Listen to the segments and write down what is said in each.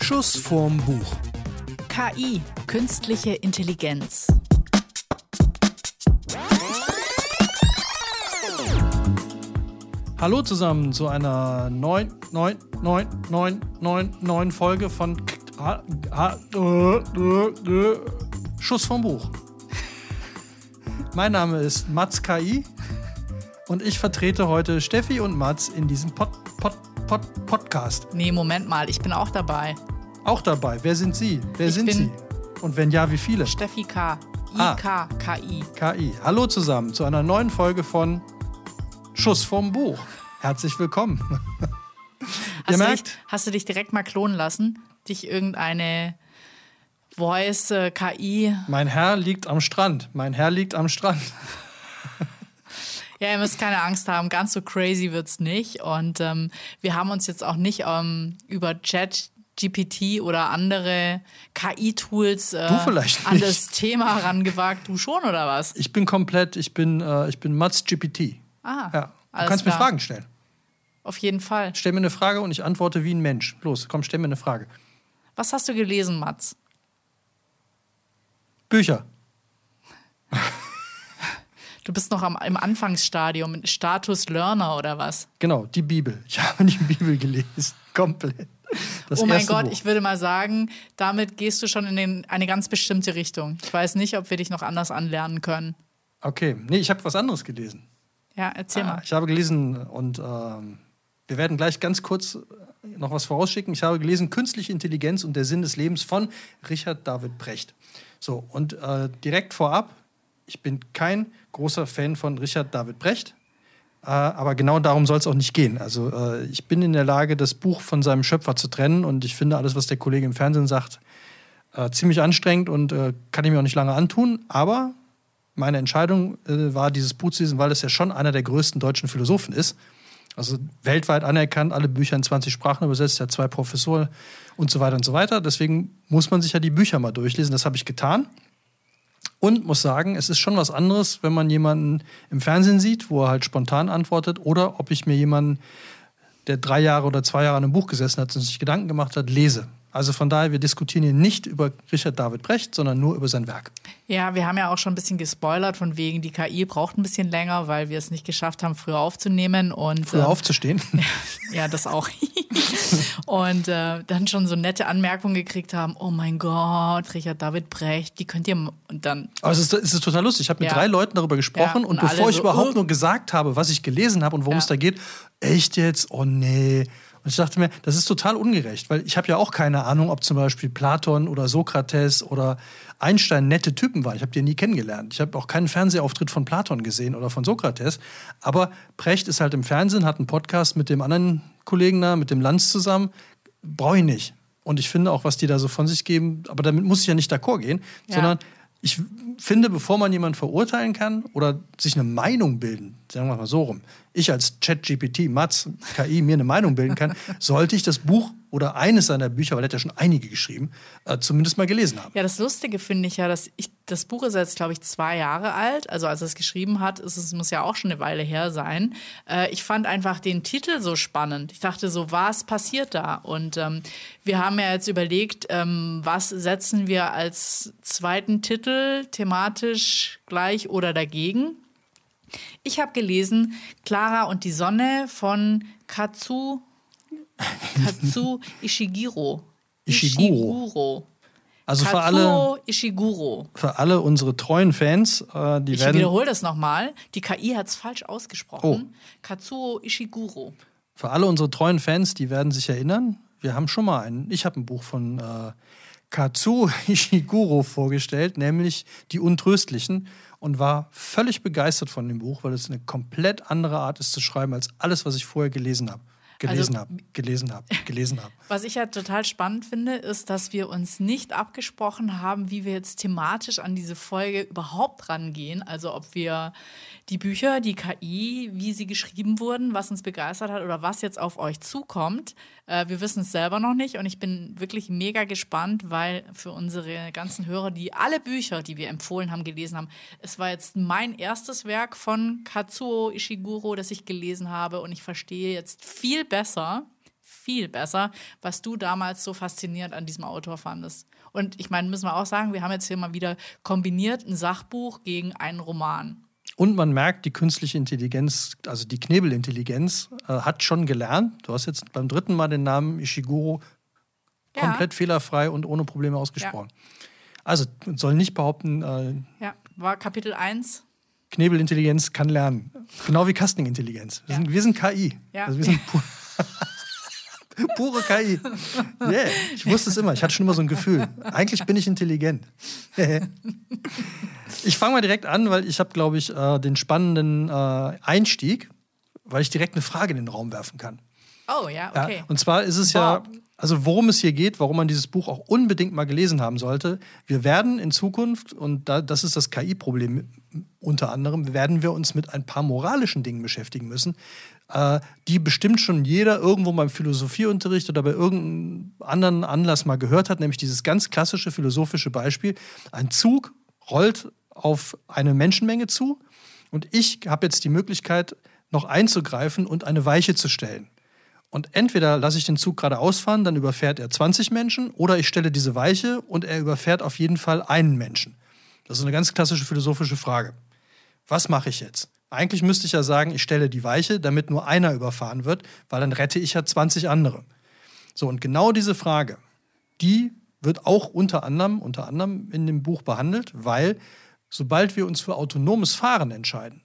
Schuss vorm Buch. KI, künstliche Intelligenz. Hallo zusammen zu einer neun, neun, neun, neun, neun, neuen Folge von K Schuss vom Buch. Mein Name ist Mats KI und ich vertrete heute Steffi und Mats in diesem Pod, Pod, Pod, Podcast. Nee, Moment mal, ich bin auch dabei. Auch dabei. Wer sind Sie? Wer Ich sind Sie? Und wenn ja, wie viele? Steffi K. Ah. IK, KI. KI. Hallo zusammen zu einer neuen Folge von Schuss vom Buch. Herzlich willkommen. Hast, du merkt- dich, hast du dich direkt mal klonen lassen? Dich irgendeine Voice, äh, KI. Mein Herr liegt am Strand. Mein Herr liegt am Strand. Ja, ihr müsst keine Angst haben, ganz so crazy wird's nicht. Und ähm, wir haben uns jetzt auch nicht ähm, über Chat. GPT oder andere KI-Tools äh, an das Thema rangewagt. Du schon oder was? Ich bin komplett, ich bin, äh, ich bin Mats GPT. Ah, Ja. Du kannst mir klar. Fragen stellen. Auf jeden Fall. Stell mir eine Frage und ich antworte wie ein Mensch. Los, komm, stell mir eine Frage. Was hast du gelesen, Mats? Bücher. Du bist noch am, im Anfangsstadium, Status Learner oder was? Genau, die Bibel. Ich habe die Bibel gelesen. Komplett. Das oh mein Gott, Buch. ich würde mal sagen, damit gehst du schon in den, eine ganz bestimmte Richtung. Ich weiß nicht, ob wir dich noch anders anlernen können. Okay, nee, ich habe was anderes gelesen. Ja, erzähl Ah, mal. ich habe gelesen und ähm, wir werden gleich ganz kurz äh, noch was vorausschicken. Ich habe gelesen Künstliche Intelligenz und der Sinn des Lebens von Richard David Brecht. So, und äh, direkt vorab, ich bin kein großer Fan von Richard David Brecht, äh, aber genau darum soll es auch nicht gehen. Also äh, ich bin in der Lage, das Buch von seinem Schöpfer zu trennen und ich finde alles, was der Kollege im Fernsehen sagt, äh, ziemlich anstrengend und äh, kann ich mir auch nicht lange antun, aber meine Entscheidung äh, war, dieses Buch zu lesen, weil es ja schon einer der größten deutschen Philosophen ist. Also weltweit anerkannt, alle Bücher in 20 Sprachen übersetzt, er hat zwei Professoren und so weiter und so weiter. Deswegen muss man sich ja die Bücher mal durchlesen. Das habe ich getan. Und muss sagen, es ist schon was anderes, wenn man jemanden im Fernsehen sieht, wo er halt spontan antwortet, oder ob ich mir jemanden, der drei Jahre oder zwei Jahre an einem Buch gesessen hat und sich Gedanken gemacht hat, lese. Also von daher, wir diskutieren hier nicht über Richard David Brecht, sondern nur über sein Werk. Ja, wir haben ja auch schon ein bisschen gespoilert, von wegen, die KI braucht ein bisschen länger, weil wir es nicht geschafft haben, früher aufzunehmen. Und, Früher ähm, aufzustehen. Ja, das auch. und äh, dann schon so nette Anmerkungen gekriegt haben, oh mein Gott, Richard David Brecht, die könnt ihr... Und dann, Aber es ist, es ist total lustig. Ich habe mit Ja. drei Leuten darüber gesprochen Ja, und, und bevor ich so, überhaupt "Oh." nur gesagt habe, was ich gelesen habe und worum Ja. es da geht, echt jetzt? Oh nee. Und ich dachte mir, das ist total ungerecht, weil ich habe ja auch keine Ahnung, ob zum Beispiel Platon oder Sokrates oder Einstein nette Typen waren. Ich habe die nie kennengelernt. Ich habe auch keinen Fernsehauftritt von Platon gesehen oder von Sokrates. Aber Precht ist halt im Fernsehen, hat einen Podcast mit dem anderen Kollegen da, mit dem Lanz zusammen. Brauche ich nicht. Und ich finde auch, was die da so von sich geben, aber damit muss ich ja nicht d'accord gehen, Ja. sondern ich finde, bevor man jemanden verurteilen kann oder sich eine Meinung bilden, sagen wir mal so rum, ich als ChatGPT, Mats, KI, mir eine Meinung bilden kann, sollte ich das Buch oder eines seiner Bücher, weil er hat ja schon einige geschrieben, äh, zumindest mal gelesen haben. ja, das Lustige finde ich ja, dass ich, das Buch ist jetzt, glaube ich, zwei Jahre alt. Also als er es geschrieben hat, ist es muss ja auch schon eine Weile her sein. Äh, ich fand einfach den Titel so spannend. Ich dachte so, was passiert da? Und ähm, wir haben ja jetzt überlegt, ähm, was setzen wir als zweiten Titel thematisch gleich oder dagegen? Ich habe gelesen Clara und die Sonne von Katsu, Katsu Ishiguro. Ishiguro. Ishiguro. Also für alle, Katsuo Ishiguro. für alle unsere treuen Fans, äh, die Ich werden wiederhole das nochmal. Die KI hat es falsch ausgesprochen. Oh. Katsuo Ishiguro. Für alle unsere treuen Fans, die werden sich erinnern, wir haben schon mal ein, ich habe ein Buch von äh, Katsuo Ishiguro vorgestellt, nämlich Die Untröstlichen und war völlig begeistert von dem Buch, weil es eine komplett andere Art ist zu schreiben als alles, was ich vorher gelesen habe. Gelesen Also- habe, gelesen habe, gelesen habe. Was ich ja total spannend finde, ist, dass wir uns nicht abgesprochen haben, wie wir jetzt thematisch an diese Folge überhaupt rangehen. Also ob wir die Bücher, die KI, wie sie geschrieben wurden, was uns begeistert hat oder was jetzt auf euch zukommt. Äh, wir wissen es selber noch nicht und ich bin wirklich mega gespannt, weil für unsere ganzen Hörer, die alle Bücher, die wir empfohlen haben, gelesen haben, es war jetzt mein erstes Werk von Katsuo Ishiguro, das ich gelesen habe und ich verstehe jetzt viel besser, viel besser, was du damals so faszinierend an diesem Autor fandest. Und ich meine, müssen wir auch sagen, wir haben jetzt hier mal wieder kombiniert ein Sachbuch gegen einen Roman. Und man merkt, die künstliche Intelligenz, also die Knebelintelligenz, äh, hat schon gelernt. Du hast jetzt beim dritten Mal den Namen Ishiguro Ja. komplett fehlerfrei und ohne Probleme ausgesprochen. Also man soll nicht behaupten, äh, Ja, war Kapitel 1. Knebelintelligenz kann lernen. Genau wie Castingintelligenz. Wir, Ja. sind, wir sind KI. Ja. Also wir sind pu pure KI. Yeah. Ich wusste es immer. Ich hatte schon immer so ein Gefühl. Eigentlich bin ich intelligent. ich fange mal direkt an, weil ich habe, glaube ich, äh, den spannenden äh, Einstieg, weil ich direkt eine Frage in den Raum werfen kann. Oh ja, Ja, okay. und zwar ist es ja, also worum es hier geht, warum man dieses Buch auch unbedingt mal gelesen haben sollte. Wir werden in Zukunft, und da, das ist das KI-Problem unter anderem, werden wir uns mit ein paar moralischen Dingen beschäftigen müssen, äh, die bestimmt schon jeder irgendwo beim Philosophieunterricht oder bei irgendeinem anderen Anlass mal gehört hat, nämlich dieses ganz klassische philosophische Beispiel. Ein Zug rollt auf eine Menschenmenge zu und ich habe jetzt die Möglichkeit, noch einzugreifen und eine Weiche zu stellen. Und entweder lasse ich den Zug gerade ausfahren, dann überfährt er 20 Menschen, oder ich stelle diese Weiche und er überfährt auf jeden Fall einen Menschen. Das ist eine ganz klassische philosophische Frage. Was mache ich jetzt? Eigentlich müsste ich ja sagen, ich stelle die Weiche, damit nur einer überfahren wird, weil dann rette ich ja 20 andere. So, und genau diese Frage, die wird auch unter anderem, unter anderem in dem Buch behandelt, weil sobald wir uns für autonomes Fahren entscheiden,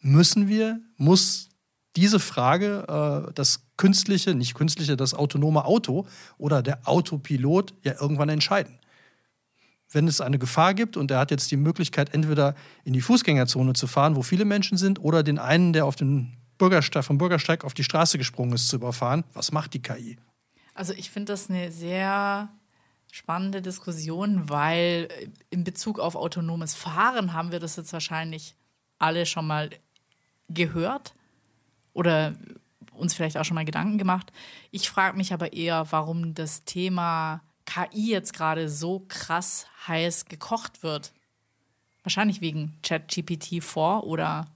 müssen wir, muss diese Frage, äh, das künstliche, nicht künstliche, das autonome Auto oder der Autopilot ja irgendwann entscheiden. Wenn es eine Gefahr gibt und er hat jetzt die Möglichkeit, entweder in die Fußgängerzone zu fahren, wo viele Menschen sind, oder den einen, der auf den Bürgersteig, vom Bürgersteig auf die Straße gesprungen ist, zu überfahren, was macht die KI? Also ich finde das eine sehr spannende Diskussion, weil in Bezug auf autonomes Fahren haben wir das jetzt wahrscheinlich alle schon mal gehört oder uns vielleicht auch schon mal Gedanken gemacht. Ich frage mich aber eher, warum das Thema KI jetzt gerade so krass heiß gekocht wird. Wahrscheinlich wegen ChatGPT 4 oder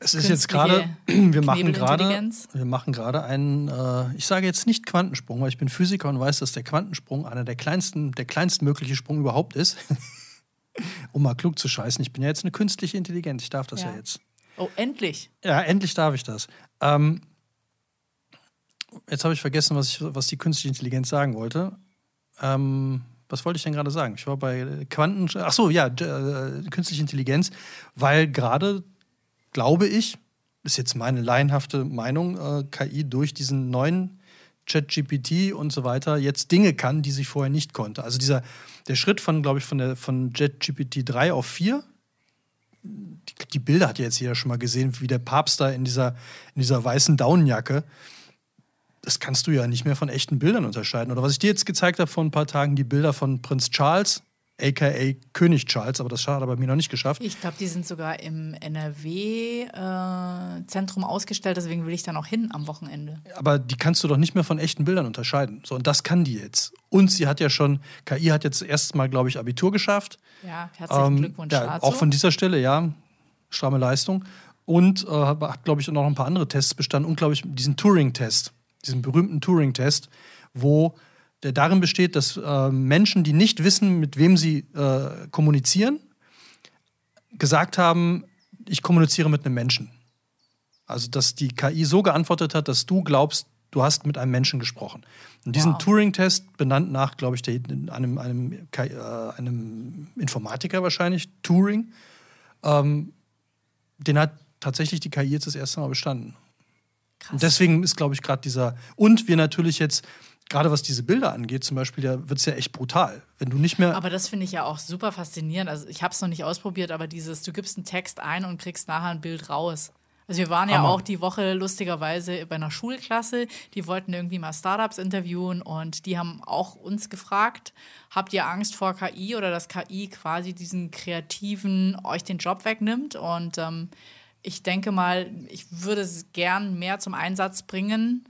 Es ist jetzt gerade, wir machen gerade, wir machen gerade einen, äh, ich sage jetzt nicht Quantensprung, weil ich bin Physiker und weiß, dass der Quantensprung einer der kleinsten, der kleinstmögliche Sprung überhaupt ist. um mal klug zu scheißen. Ich bin ja jetzt eine künstliche Intelligenz, ich darf das ja, Ja. jetzt. Oh, endlich. Ja, endlich darf ich das. Ähm, jetzt habe ich vergessen, was, ich, was die künstliche Intelligenz sagen wollte. Ähm, was wollte ich denn gerade sagen? Ich war bei Quanten. Ach so, ja, äh, künstliche Intelligenz, weil gerade glaube ich, ist jetzt meine laienhafte Meinung, äh, KI durch diesen neuen ChatGPT und so weiter jetzt Dinge kann, die sie vorher nicht konnte. Also dieser der Schritt von, glaube ich, von der von ChatGPT 3 auf 4, die, die Bilder hat ja jetzt jeder schon mal gesehen, wie der Papst da in dieser, in dieser weißen Daunenjacke. Das kannst du ja nicht mehr von echten Bildern unterscheiden. Oder was ich dir jetzt gezeigt habe vor ein paar Tagen, die Bilder von Prinz Charles, aka König Charles, aber das hat er bei mir noch nicht geschafft. Ich glaube, die sind sogar im NRW-Zentrum ausgestellt, deswegen will ich da noch hin am Wochenende. aber die kannst du doch nicht mehr von echten Bildern unterscheiden. So, und das kann die jetzt. Und sie hat ja schon, KI hat jetzt erst mal, glaube ich, Abitur geschafft. Ja, herzlichen Ähm, Glückwunsch ja, dazu. auch von dieser Stelle, ja, stramme Leistung. Und äh, hat, glaube ich, noch ein paar andere Tests bestanden. Und, glaube ich, diesen Turing-Test, diesen berühmten Turing-Test, wo der darin besteht, dass äh, Menschen, die nicht wissen, mit wem sie äh, kommunizieren, gesagt haben, ich kommuniziere mit einem Menschen. Also, dass die KI so geantwortet hat, dass du glaubst, du hast mit einem Menschen gesprochen. Und diesen Wow. Turing-Test, benannt nach, glaube ich, der, einem, einem, KI, äh, einem Informatiker wahrscheinlich, Turing, ähm, den hat tatsächlich die KI jetzt das erste Mal bestanden. Krass. Und deswegen ist, glaube ich, gerade dieser. Und wir natürlich jetzt, gerade was diese Bilder angeht, zum Beispiel, da wird es ja echt brutal. Wenn du nicht mehr. aber das finde ich ja auch super faszinierend. Also ich habe es noch nicht ausprobiert, aber dieses, du gibst einen Text ein und kriegst nachher ein Bild raus. Also wir waren ja Hammer. auch die Woche lustigerweise bei einer Schulklasse, die wollten irgendwie mal Startups interviewen und die haben auch uns gefragt, habt ihr Angst vor KI oder dass KI quasi diesen kreativen euch den Job wegnimmt? Und ähm, ich denke mal, ich würde es gern mehr zum Einsatz bringen,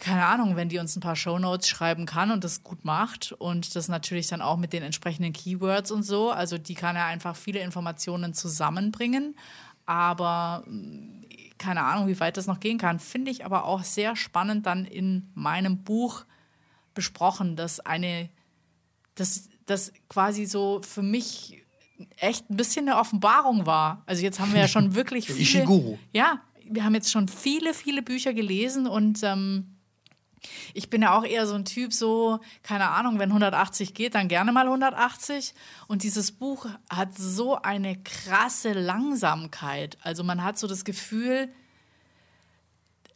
keine Ahnung, wenn die uns ein paar Shownotes schreiben kann und das gut macht und das natürlich dann auch mit den entsprechenden Keywords und so. Also die kann ja einfach viele Informationen zusammenbringen. Aber mm, keine Ahnung, wie weit das noch gehen kann. Finde ich aber auch sehr spannend dann in meinem Buch besprochen, dass eine, dass das quasi so für mich echt ein bisschen eine Offenbarung war. Also jetzt haben wir ja schon wirklich viele. Ishiguro. Ja, wir haben jetzt schon viele, viele Bücher gelesen und ähm, ich bin ja auch eher so ein Typ, so, keine Ahnung, wenn 180 geht, dann gerne mal 180. Und dieses Buch hat so eine krasse Langsamkeit. Also man hat so das Gefühl,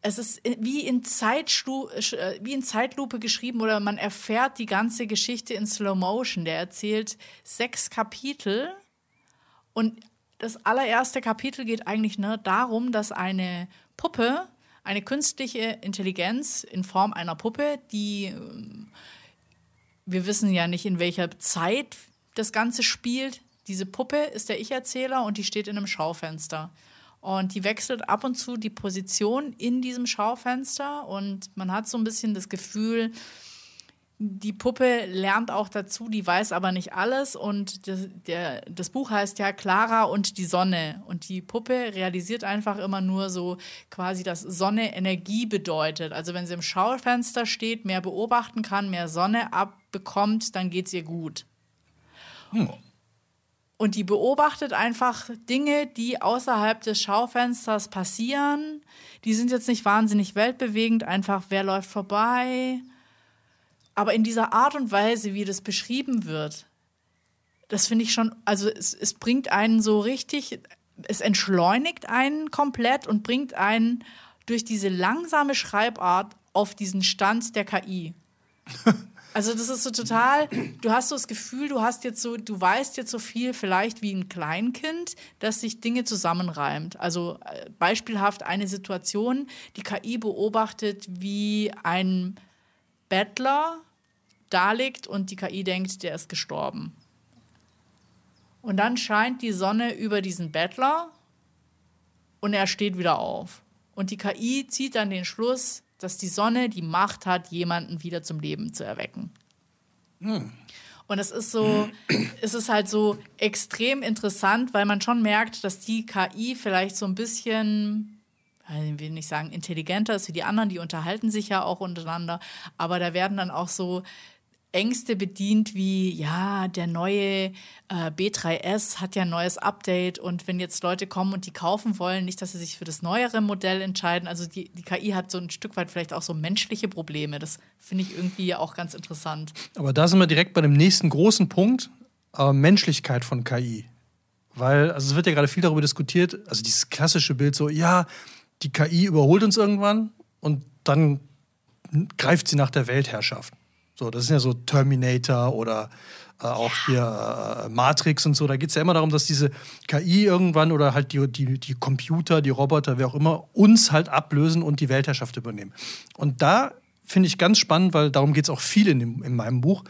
es ist wie in, Zeitstu äh, wie in Zeitlupe geschrieben oder man erfährt die ganze Geschichte in Slow Motion. Der erzählt sechs Kapitel und das allererste Kapitel geht eigentlich nur darum, dass eine Puppe eine künstliche Intelligenz in Form einer Puppe, die ähm, wir wissen ja nicht, in welcher Zeit das Ganze spielt. Diese Puppe ist der Ich-Erzähler und die steht in einem Schaufenster. Und die wechselt ab und zu die Position in diesem Schaufenster und man hat so ein bisschen das Gefühl, die Puppe lernt auch dazu, die weiß aber nicht alles. Und das, der, das Buch heißt ja Clara und die Sonne. Und die Puppe realisiert einfach immer nur so quasi, dass Sonne Energie bedeutet. Also wenn sie im Schaufenster steht, mehr beobachten kann, mehr Sonne abbekommt, dann geht es ihr gut. Hm. Und die beobachtet einfach Dinge, die außerhalb des Schaufensters passieren. Die sind jetzt nicht wahnsinnig weltbewegend, einfach wer läuft vorbei aber in dieser Art und Weise, wie das beschrieben wird, das finde ich schon, also es, es bringt einen so richtig, es entschleunigt einen komplett und bringt einen durch diese langsame Schreibart auf diesen Stand der KI. Also das ist so total, du hast so das Gefühl, du hast jetzt so, du weißt jetzt so viel vielleicht wie ein Kleinkind, dass sich Dinge zusammenreimt. Also äh, beispielhaft eine Situation, die KI beobachtet, wie ein Bettler da liegt und die KI denkt, der ist gestorben. Und dann scheint die Sonne über diesen Bettler und er steht wieder auf. Und die KI zieht dann den Schluss, dass die Sonne die Macht hat, jemanden wieder zum Leben zu erwecken. Hm. Und es ist so, es ist halt so extrem interessant, weil man schon merkt, dass die KI vielleicht so ein bisschen ich will nicht sagen intelligenter ist wie die anderen, die unterhalten sich ja auch untereinander, aber da werden dann auch so Ängste bedient wie, ja, der neue äh, B3S hat ja ein neues Update und wenn jetzt Leute kommen und die kaufen wollen, nicht, dass sie sich für das neuere Modell entscheiden. Also die, die KI hat so ein Stück weit vielleicht auch so menschliche Probleme. Das finde ich irgendwie auch ganz interessant. Aber da sind wir direkt bei dem nächsten großen Punkt, äh, Menschlichkeit von KI. Weil, also es wird ja gerade viel darüber diskutiert, also dieses klassische Bild so, ja, die KI überholt uns irgendwann und dann greift sie nach der Weltherrschaft. So, das sind ja so Terminator oder äh, auch hier äh, Matrix und so. Da geht es ja immer darum, dass diese KI irgendwann oder halt die, die, die Computer, die Roboter, wer auch immer, uns halt ablösen und die Weltherrschaft übernehmen. Und da finde ich ganz spannend, weil darum geht es auch viel in, dem, in meinem Buch,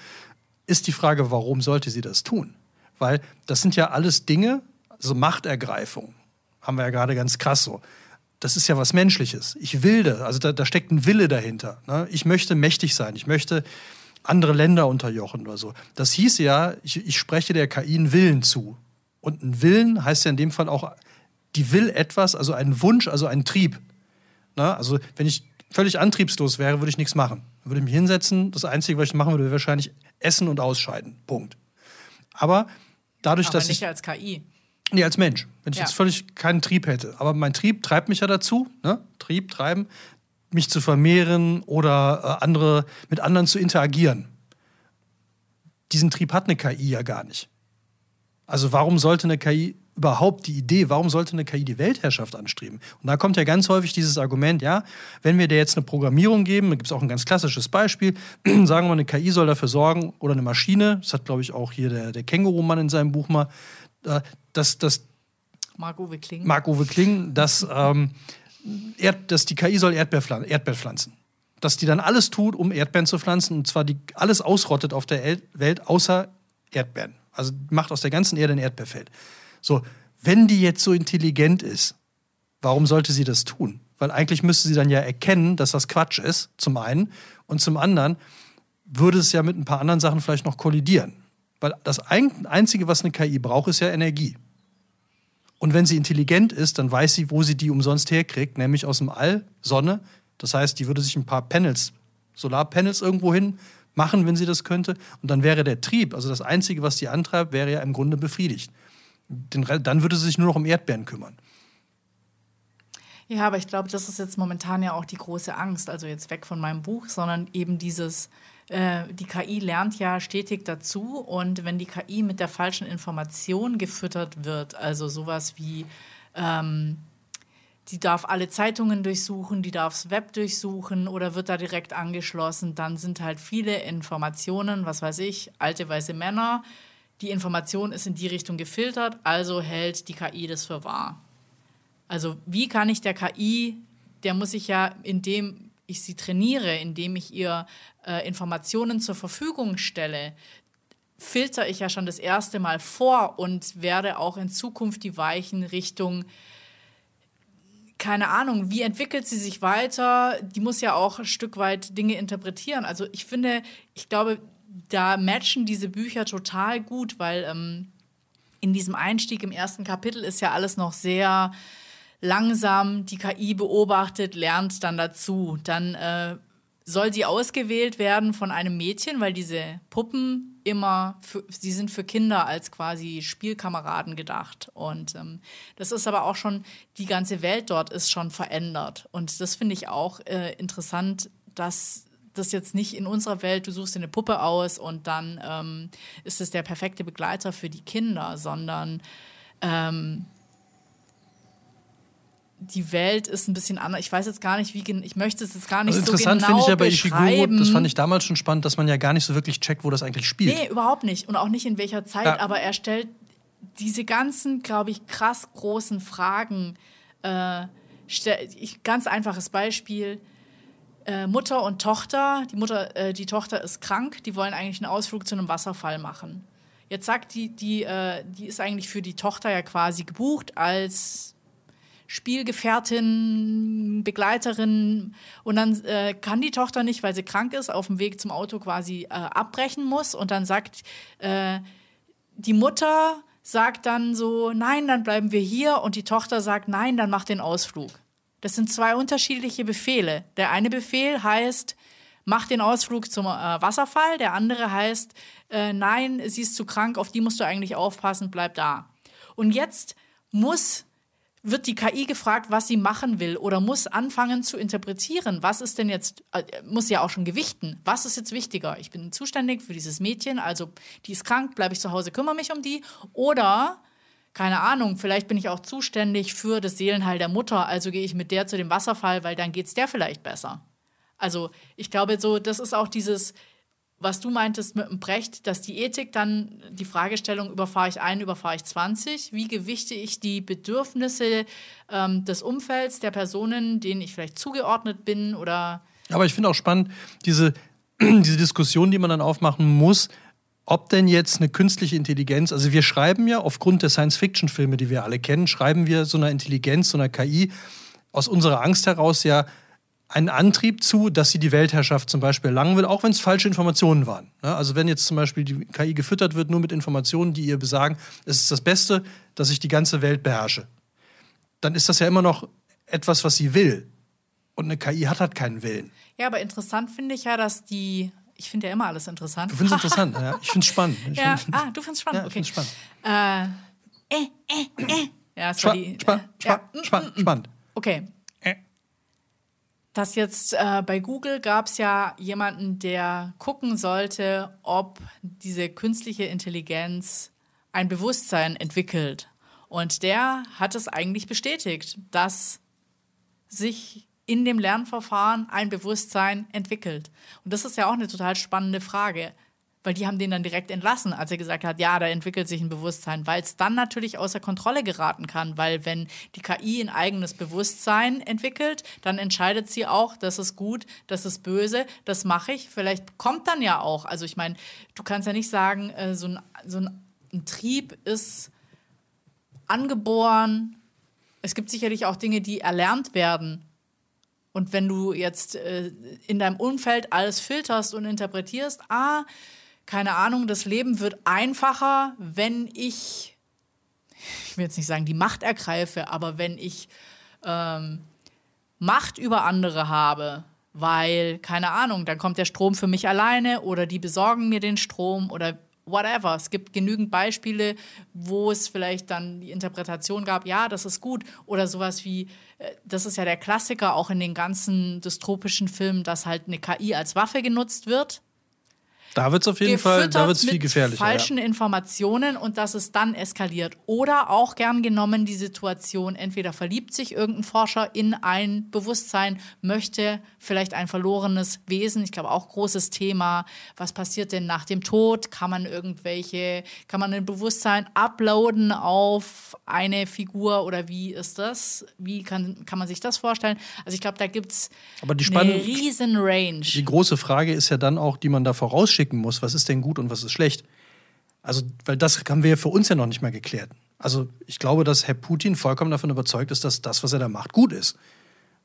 ist die Frage, warum sollte sie das tun? Weil das sind ja alles Dinge, also Machtergreifung, haben wir ja gerade ganz krass so das ist ja was Menschliches. Ich will das, also da, da steckt ein Wille dahinter. Ne? Ich möchte mächtig sein, ich möchte andere Länder unterjochen oder so. Das hieß ja, ich, ich spreche der KI einen Willen zu. Und ein Willen heißt ja in dem Fall auch, die will etwas, also einen Wunsch, also einen Trieb. Ne? Also wenn ich völlig antriebslos wäre, würde ich nichts machen. Dann würde ich mich hinsetzen, das Einzige, was ich machen würde, wäre wahrscheinlich essen und ausscheiden. Punkt. Aber dadurch, Aber dass nicht ich... als KI. Nee, als Mensch. Wenn ich Ja. jetzt völlig keinen Trieb hätte. Aber mein Trieb treibt mich ja dazu, ne? Trieb, treiben, mich zu vermehren oder äh, andere, mit anderen zu interagieren. Diesen Trieb hat eine KI ja gar nicht. Also warum sollte eine KI überhaupt die Idee, warum sollte eine KI die Weltherrschaft anstreben? Und da kommt ja ganz häufig dieses Argument, ja, wenn wir der jetzt eine Programmierung geben, da gibt es auch ein ganz klassisches Beispiel, sagen wir, eine KI soll dafür sorgen, oder eine Maschine, das hat, glaube ich, auch hier der, der Känguru-Mann in seinem Buch mal, dass, dass Marc-Uwe Kling. Marc-Uwe Kling, dass, ähm, Erd, dass die KI soll Erdbeer pflan- Erdbeer pflanzen. Dass die dann alles tut, um Erdbeeren zu pflanzen, und zwar die alles ausrottet auf der El Welt, außer Erdbeeren. Also macht aus der ganzen Erde ein Erdbeerfeld. So, wenn die jetzt so intelligent ist, warum sollte sie das tun? Weil eigentlich müsste sie dann ja erkennen, dass das Quatsch ist, zum einen. Und zum anderen würde es ja mit ein paar anderen Sachen vielleicht noch kollidieren. Weil das ein- Einzige, was eine KI braucht, ist ja Energie. Und wenn sie intelligent ist, dann weiß sie, wo sie die umsonst herkriegt, nämlich aus dem All, Sonne. Das heißt, die würde sich ein paar Panels, Solarpanels irgendwo hin machen, wenn sie das könnte. Und dann wäre der Trieb, also das Einzige, was sie antreibt, wäre ja im Grunde befriedigt. dann würde sie sich nur noch um Erdbeeren kümmern. Ja, aber ich glaube, das ist jetzt momentan ja auch die große Angst. Also jetzt weg von meinem Buch, sondern eben dieses, die KI lernt ja stetig dazu. Und wenn die KI mit der falschen Information gefüttert wird, also sowas wie, ähm, die darf alle Zeitungen durchsuchen, die darf das Web durchsuchen oder wird da direkt angeschlossen, dann sind halt viele Informationen, was weiß ich, alte weiße Männer. Die Information ist in die Richtung gefiltert, also hält die KI das für wahr. Also wie kann ich der KI, der muss ich ja, indem ich sie trainiere, indem ich ihr äh, Informationen zur Verfügung stelle, filter ich ja schon das erste Mal vor und werde auch in Zukunft die Weichen Richtung keine Ahnung, wie entwickelt sie sich weiter? Die muss ja auch ein Stück weit Dinge interpretieren. Also ich finde, ich glaube, da matchen diese Bücher total gut, weil ähm, in diesem Einstieg im ersten Kapitel ist ja alles noch sehr langsam. Die KI beobachtet, lernt dann dazu. Dann äh, soll sie ausgewählt werden von einem Mädchen, weil diese Puppen immer, für, sie sind für Kinder als quasi Spielkameraden gedacht. Und ähm, das ist aber auch schon, die ganze Welt dort ist schon verändert. Und das finde ich auch äh, interessant, dass das jetzt nicht in unserer Welt, du suchst dir eine Puppe aus und dann ähm, ist es der perfekte Begleiter für die Kinder, sondern ähm, die Welt ist ein bisschen anders. Ich weiß jetzt gar nicht, wie ich möchte es jetzt gar nicht also so genau Interessant finde ich ja bei Ishiguro, das fand ich damals schon spannend, dass man ja gar nicht so wirklich checkt, wo das eigentlich spielt. Nee, überhaupt nicht und auch nicht in welcher Zeit, ja. aber er stellt diese ganzen, glaube ich, krass großen Fragen. Äh, ich, ganz einfaches Beispiel. Äh, Mutter und Tochter, die Mutter, äh, die Tochter ist krank, die wollen eigentlich einen Ausflug zu einem Wasserfall machen. Jetzt sagt die, die, äh, die ist eigentlich für die Tochter ja quasi gebucht als Spielgefährtin, Begleiterin und dann äh, kann die Tochter nicht, weil sie krank ist, auf dem Weg zum Auto quasi äh, abbrechen muss und dann sagt äh, die Mutter sagt dann so, nein, dann bleiben wir hier und die Tochter sagt, nein, dann mach den Ausflug. Das sind zwei unterschiedliche Befehle. Der eine Befehl heißt, mach den Ausflug zum äh, Wasserfall, der andere heißt, äh, nein, sie ist zu krank, auf die musst du eigentlich aufpassen, bleib da. Und jetzt muss wird die KI gefragt, was sie machen will oder muss anfangen zu interpretieren, was ist denn jetzt, äh, muss ja auch schon gewichten, was ist jetzt wichtiger? Ich bin zuständig für dieses Mädchen, also die ist krank, bleibe ich zu Hause, kümmere mich um die oder keine Ahnung, vielleicht bin ich auch zuständig für das Seelenheil der Mutter, also gehe ich mit der zu dem Wasserfall, weil dann geht es der vielleicht besser. Also ich glaube so, das ist auch dieses, was du meintest mit dem Brecht, dass die Ethik dann die Fragestellung, überfahre ich ein, überfahre ich 20, wie gewichte ich die Bedürfnisse ähm, des Umfelds, der Personen, denen ich vielleicht zugeordnet bin oder. Aber ich finde auch spannend, diese, diese Diskussion, die man dann aufmachen muss, ob denn jetzt eine künstliche Intelligenz, also wir schreiben ja aufgrund der Science-Fiction-Filme, die wir alle kennen, schreiben wir so einer Intelligenz, so einer KI aus unserer Angst heraus ja einen Antrieb zu, dass sie die Weltherrschaft zum Beispiel erlangen will, auch wenn es falsche Informationen waren. Also wenn jetzt zum Beispiel die KI gefüttert wird nur mit Informationen, die ihr besagen, es ist das Beste, dass ich die ganze Welt beherrsche, dann ist das ja immer noch etwas, was sie will. Und eine KI hat halt keinen Willen. Ja, aber interessant finde ich ja, dass die ich finde ja immer alles interessant. Du findest es interessant, ja. Ich finde es spannend. Ich ja. Find, ah, du findest es spannend. Ja, okay. spannend. Äh, äh, äh, äh. Ja, es war die. Spann, spann, ja. spann, spannend. Okay dass jetzt äh, bei Google gab es ja jemanden, der gucken sollte, ob diese künstliche Intelligenz ein Bewusstsein entwickelt. Und der hat es eigentlich bestätigt, dass sich in dem Lernverfahren ein Bewusstsein entwickelt. Und das ist ja auch eine total spannende Frage weil die haben den dann direkt entlassen, als er gesagt hat, ja, da entwickelt sich ein Bewusstsein, weil es dann natürlich außer Kontrolle geraten kann, weil wenn die KI ein eigenes Bewusstsein entwickelt, dann entscheidet sie auch, das ist gut, das ist böse, das mache ich. Vielleicht kommt dann ja auch, also ich meine, du kannst ja nicht sagen, äh, so, ein, so ein, ein Trieb ist angeboren. Es gibt sicherlich auch Dinge, die erlernt werden. Und wenn du jetzt äh, in deinem Umfeld alles filterst und interpretierst, ah, keine Ahnung, das Leben wird einfacher, wenn ich ich will jetzt nicht sagen, die Macht ergreife, aber wenn ich ähm, Macht über andere habe, weil, keine Ahnung, dann kommt der Strom für mich alleine oder die besorgen mir den Strom oder whatever. Es gibt genügend Beispiele, wo es vielleicht dann die Interpretation gab, ja, das ist gut. Oder sowas wie, äh, das ist ja der Klassiker auch in den ganzen dystopischen Filmen, dass halt eine KI als Waffe genutzt wird. Da wird es auf jeden Fall, da wird viel gefährlicher. falschen ja. Informationen und dass es dann eskaliert. Oder auch gern genommen die Situation, entweder verliebt sich irgendein Forscher in ein Bewusstsein, möchte vielleicht ein verlorenes Wesen, ich glaube auch großes Thema, was passiert denn nach dem Tod? Kann man irgendwelche, kann man ein Bewusstsein uploaden auf eine Figur oder wie ist das? Wie kann, kann man sich das vorstellen? Also ich glaube, da gibt es eine riesen Range. Die große Frage ist ja dann auch, die man da vorausschickt, schicken muss, was ist denn gut und was ist schlecht. Also, weil das haben wir ja für uns ja noch nicht mal geklärt. Also, ich glaube, dass Herr Putin vollkommen davon überzeugt ist, dass das, was er da macht, gut ist.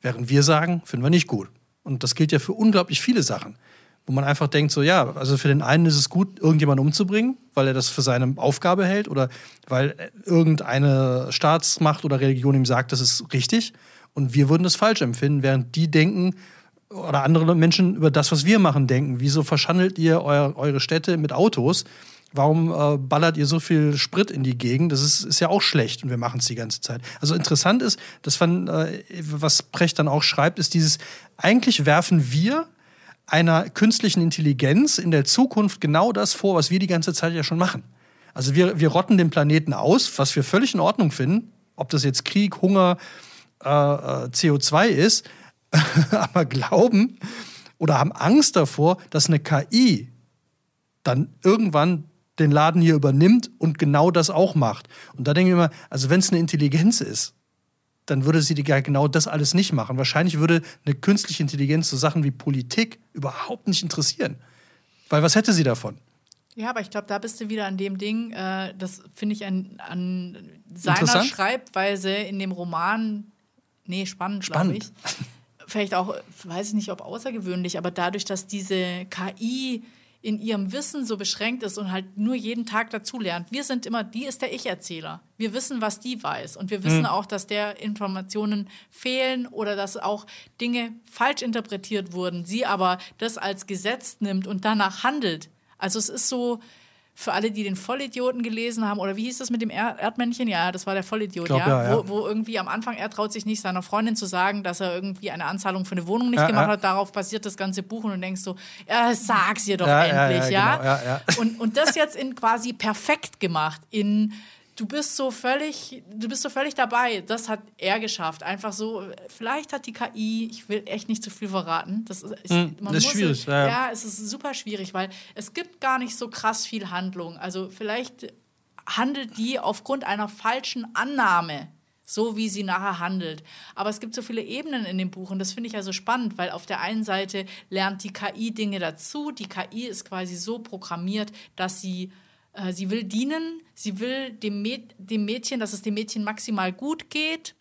Während wir sagen, finden wir nicht gut. Und das gilt ja für unglaublich viele Sachen, wo man einfach denkt, so, ja, also für den einen ist es gut, irgendjemanden umzubringen, weil er das für seine Aufgabe hält oder weil irgendeine Staatsmacht oder Religion ihm sagt, das ist richtig. Und wir würden das falsch empfinden, während die denken, oder andere Menschen über das, was wir machen, denken. Wieso verschandelt ihr euer, eure Städte mit Autos? Warum äh, ballert ihr so viel Sprit in die Gegend? Das ist, ist ja auch schlecht und wir machen es die ganze Zeit. Also interessant ist, dass man, äh, was Precht dann auch schreibt, ist dieses, eigentlich werfen wir einer künstlichen Intelligenz in der Zukunft genau das vor, was wir die ganze Zeit ja schon machen. Also wir, wir rotten den Planeten aus, was wir völlig in Ordnung finden, ob das jetzt Krieg, Hunger, äh, äh CO2 ist, aber glauben oder haben Angst davor, dass eine KI dann irgendwann den Laden hier übernimmt und genau das auch macht. Und da denke ich immer, also wenn es eine Intelligenz ist, dann würde sie genau das alles nicht machen. Wahrscheinlich würde eine künstliche Intelligenz so Sachen wie Politik überhaupt nicht interessieren. Weil was hätte sie davon? Ja, aber ich glaube, da bist du wieder an dem Ding, äh, das finde ich an, an seiner Schreibweise in dem Roman, nee, spannend, spannend. ich vielleicht auch, weiß ich nicht, ob außergewöhnlich, aber dadurch, dass diese KI in ihrem Wissen so beschränkt ist und halt nur jeden Tag dazulernt. Wir sind immer, die ist der Ich-Erzähler. Wir wissen, was die weiß. Und wir wissen mhm. auch, dass der Informationen fehlen oder dass auch Dinge falsch interpretiert wurden. Sie aber das als Gesetz nimmt und danach handelt. Also es ist so, für alle, die den Vollidioten gelesen haben, oder wie hieß das mit dem er Erdmännchen? Ja, das war der Vollidiot, glaub, ja. ja, ja. Wo, wo, irgendwie am Anfang, er traut sich nicht, seiner Freundin zu sagen, dass er irgendwie eine Anzahlung für eine Wohnung nicht ja, gemacht hat. Darauf basiert das ganze Buch und du denkst so, ja, sag's ihr doch endlich, ja. Genau, und, und das jetzt in quasi perfekt gemacht, in du bist so völlig, du bist so völlig dabei. Das hat er geschafft. Einfach so, vielleicht hat die KI, ich will echt nicht zu viel verraten. Das ist, hm, man das ist schwierig. ja. ja, es ist super schwierig, weil es gibt gar nicht so krass viel Handlung. Also vielleicht handelt die aufgrund einer falschen Annahme so wie sie nachher handelt. Aber es gibt so viele Ebenen in dem Buch und das finde ich also spannend, weil auf der einen Seite lernt die KI Dinge dazu. Die KI ist quasi so programmiert, dass sie äh, sie will dienen, sie will dem, Mäd dem Mädchen, dass es dem Mädchen maximal gut geht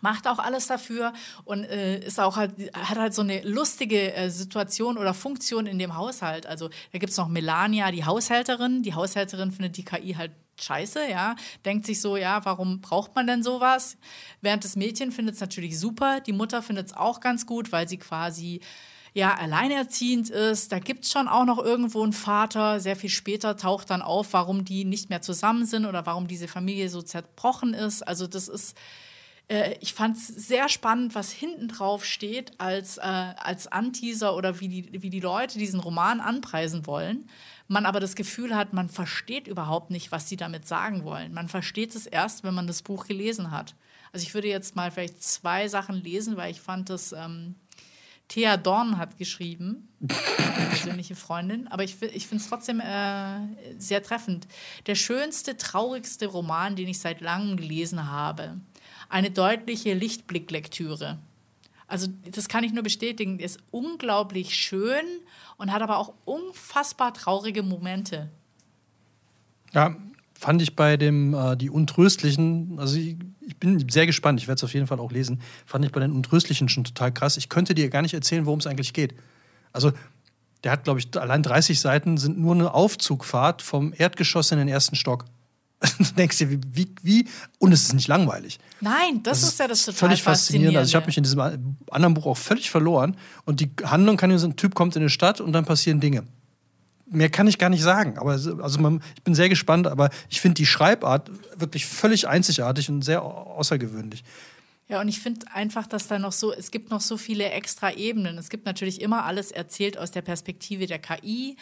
macht auch alles dafür und äh, ist auch halt, hat halt so eine lustige äh, Situation oder Funktion in dem Haushalt. Also da gibt es noch Melania, die Haushälterin. Die Haushälterin findet die KI halt scheiße, ja, denkt sich so, ja, warum braucht man denn sowas? Während das Mädchen findet es natürlich super, die Mutter findet es auch ganz gut, weil sie quasi ja alleinerziehend ist. Da gibt es schon auch noch irgendwo einen Vater. Sehr viel später taucht dann auf, warum die nicht mehr zusammen sind oder warum diese Familie so zerbrochen ist. Also das ist äh, ich fand es sehr spannend, was hinten drauf steht als, äh, als Anteaser oder wie die, wie die Leute diesen Roman anpreisen wollen. Man aber das Gefühl hat, man versteht überhaupt nicht, was sie damit sagen wollen. Man versteht es erst, wenn man das Buch gelesen hat. Also ich würde jetzt mal vielleicht zwei Sachen lesen, weil ich fand das ähm, Thea Dorn hat geschrieben, eine persönliche Freundin, aber ich, ich finde es trotzdem äh, sehr treffend. Der schönste, traurigste Roman, den ich seit langem gelesen habe. Eine deutliche Lichtblicklektüre. Also das kann ich nur bestätigen. Ist unglaublich schön und hat aber auch unfassbar traurige Momente. Ja, fand ich bei dem äh, die Untröstlichen, also ich, ich bin sehr gespannt, ich werde es auf jeden Fall auch lesen, fand ich bei den Untröstlichen schon total krass. Ich könnte dir gar nicht erzählen, worum es eigentlich geht. Also der hat, glaube ich, allein 30 Seiten sind nur eine Aufzugfahrt vom Erdgeschoss in den ersten Stock. du denkst dir, wie, wie, wie, und es ist nicht langweilig. Nein, das, das ist ja das total völlig faszinierend. Also ich habe mich in diesem anderen Buch auch völlig verloren. Und die Handlung kann ja so ein Typ kommt in eine Stadt und dann passieren Dinge. Mehr kann ich gar nicht sagen. Aber also man, ich bin sehr gespannt, aber ich finde die Schreibart wirklich völlig einzigartig und sehr außergewöhnlich. Ja, und ich finde einfach, dass da noch so, es gibt noch so viele extra Ebenen. Es gibt natürlich immer alles erzählt aus der Perspektive der KI.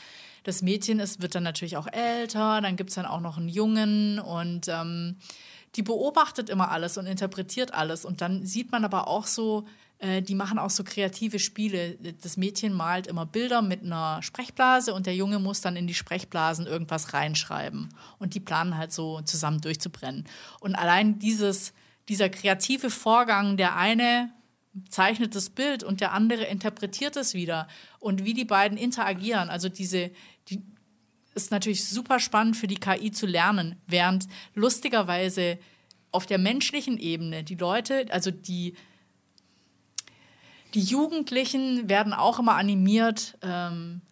Das Mädchen ist, wird dann natürlich auch älter, dann gibt es dann auch noch einen Jungen und ähm, die beobachtet immer alles und interpretiert alles. Und dann sieht man aber auch so, äh, die machen auch so kreative Spiele. Das Mädchen malt immer Bilder mit einer Sprechblase und der Junge muss dann in die Sprechblasen irgendwas reinschreiben. Und die planen halt so zusammen durchzubrennen. Und allein dieses dieser kreative Vorgang, der eine zeichnet das Bild und der andere interpretiert es wieder und wie die beiden interagieren. Also diese, die ist natürlich super spannend für die KI zu lernen, während lustigerweise auf der menschlichen Ebene die Leute, also die die Jugendlichen werden auch immer animiert, ähm,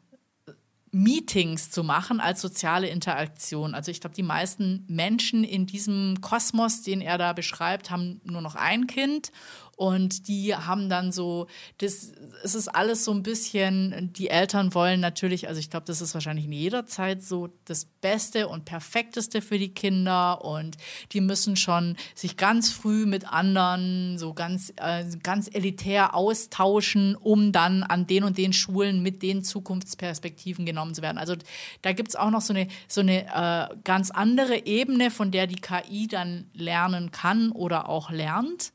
Meetings zu machen als soziale Interaktion. Also ich glaube, die meisten Menschen in diesem Kosmos, den er da beschreibt, haben nur noch ein Kind und die haben dann so, das, es ist alles so ein bisschen, die Eltern wollen natürlich, also ich glaube, das ist wahrscheinlich in jeder Zeit so das Beste und Perfekteste für die Kinder und die müssen schon sich ganz früh mit anderen so ganz, äh, ganz elitär austauschen, um dann an den und den Schulen mit den Zukunftsperspektiven genommen zu werden. Also da gibt es auch noch so eine, so eine äh, ganz andere Ebene, von der die KI dann lernen kann oder auch lernt.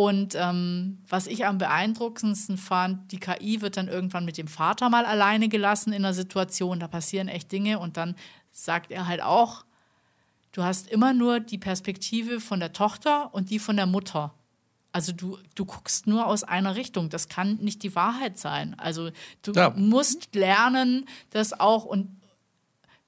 Und ähm, was ich am beeindruckendsten fand, die KI wird dann irgendwann mit dem Vater mal alleine gelassen in einer Situation, da passieren echt Dinge und dann sagt er halt auch, du hast immer nur die Perspektive von der Tochter und die von der Mutter. Also du, du guckst nur aus einer Richtung. Das kann nicht die Wahrheit sein. Also du ja. musst lernen, das auch und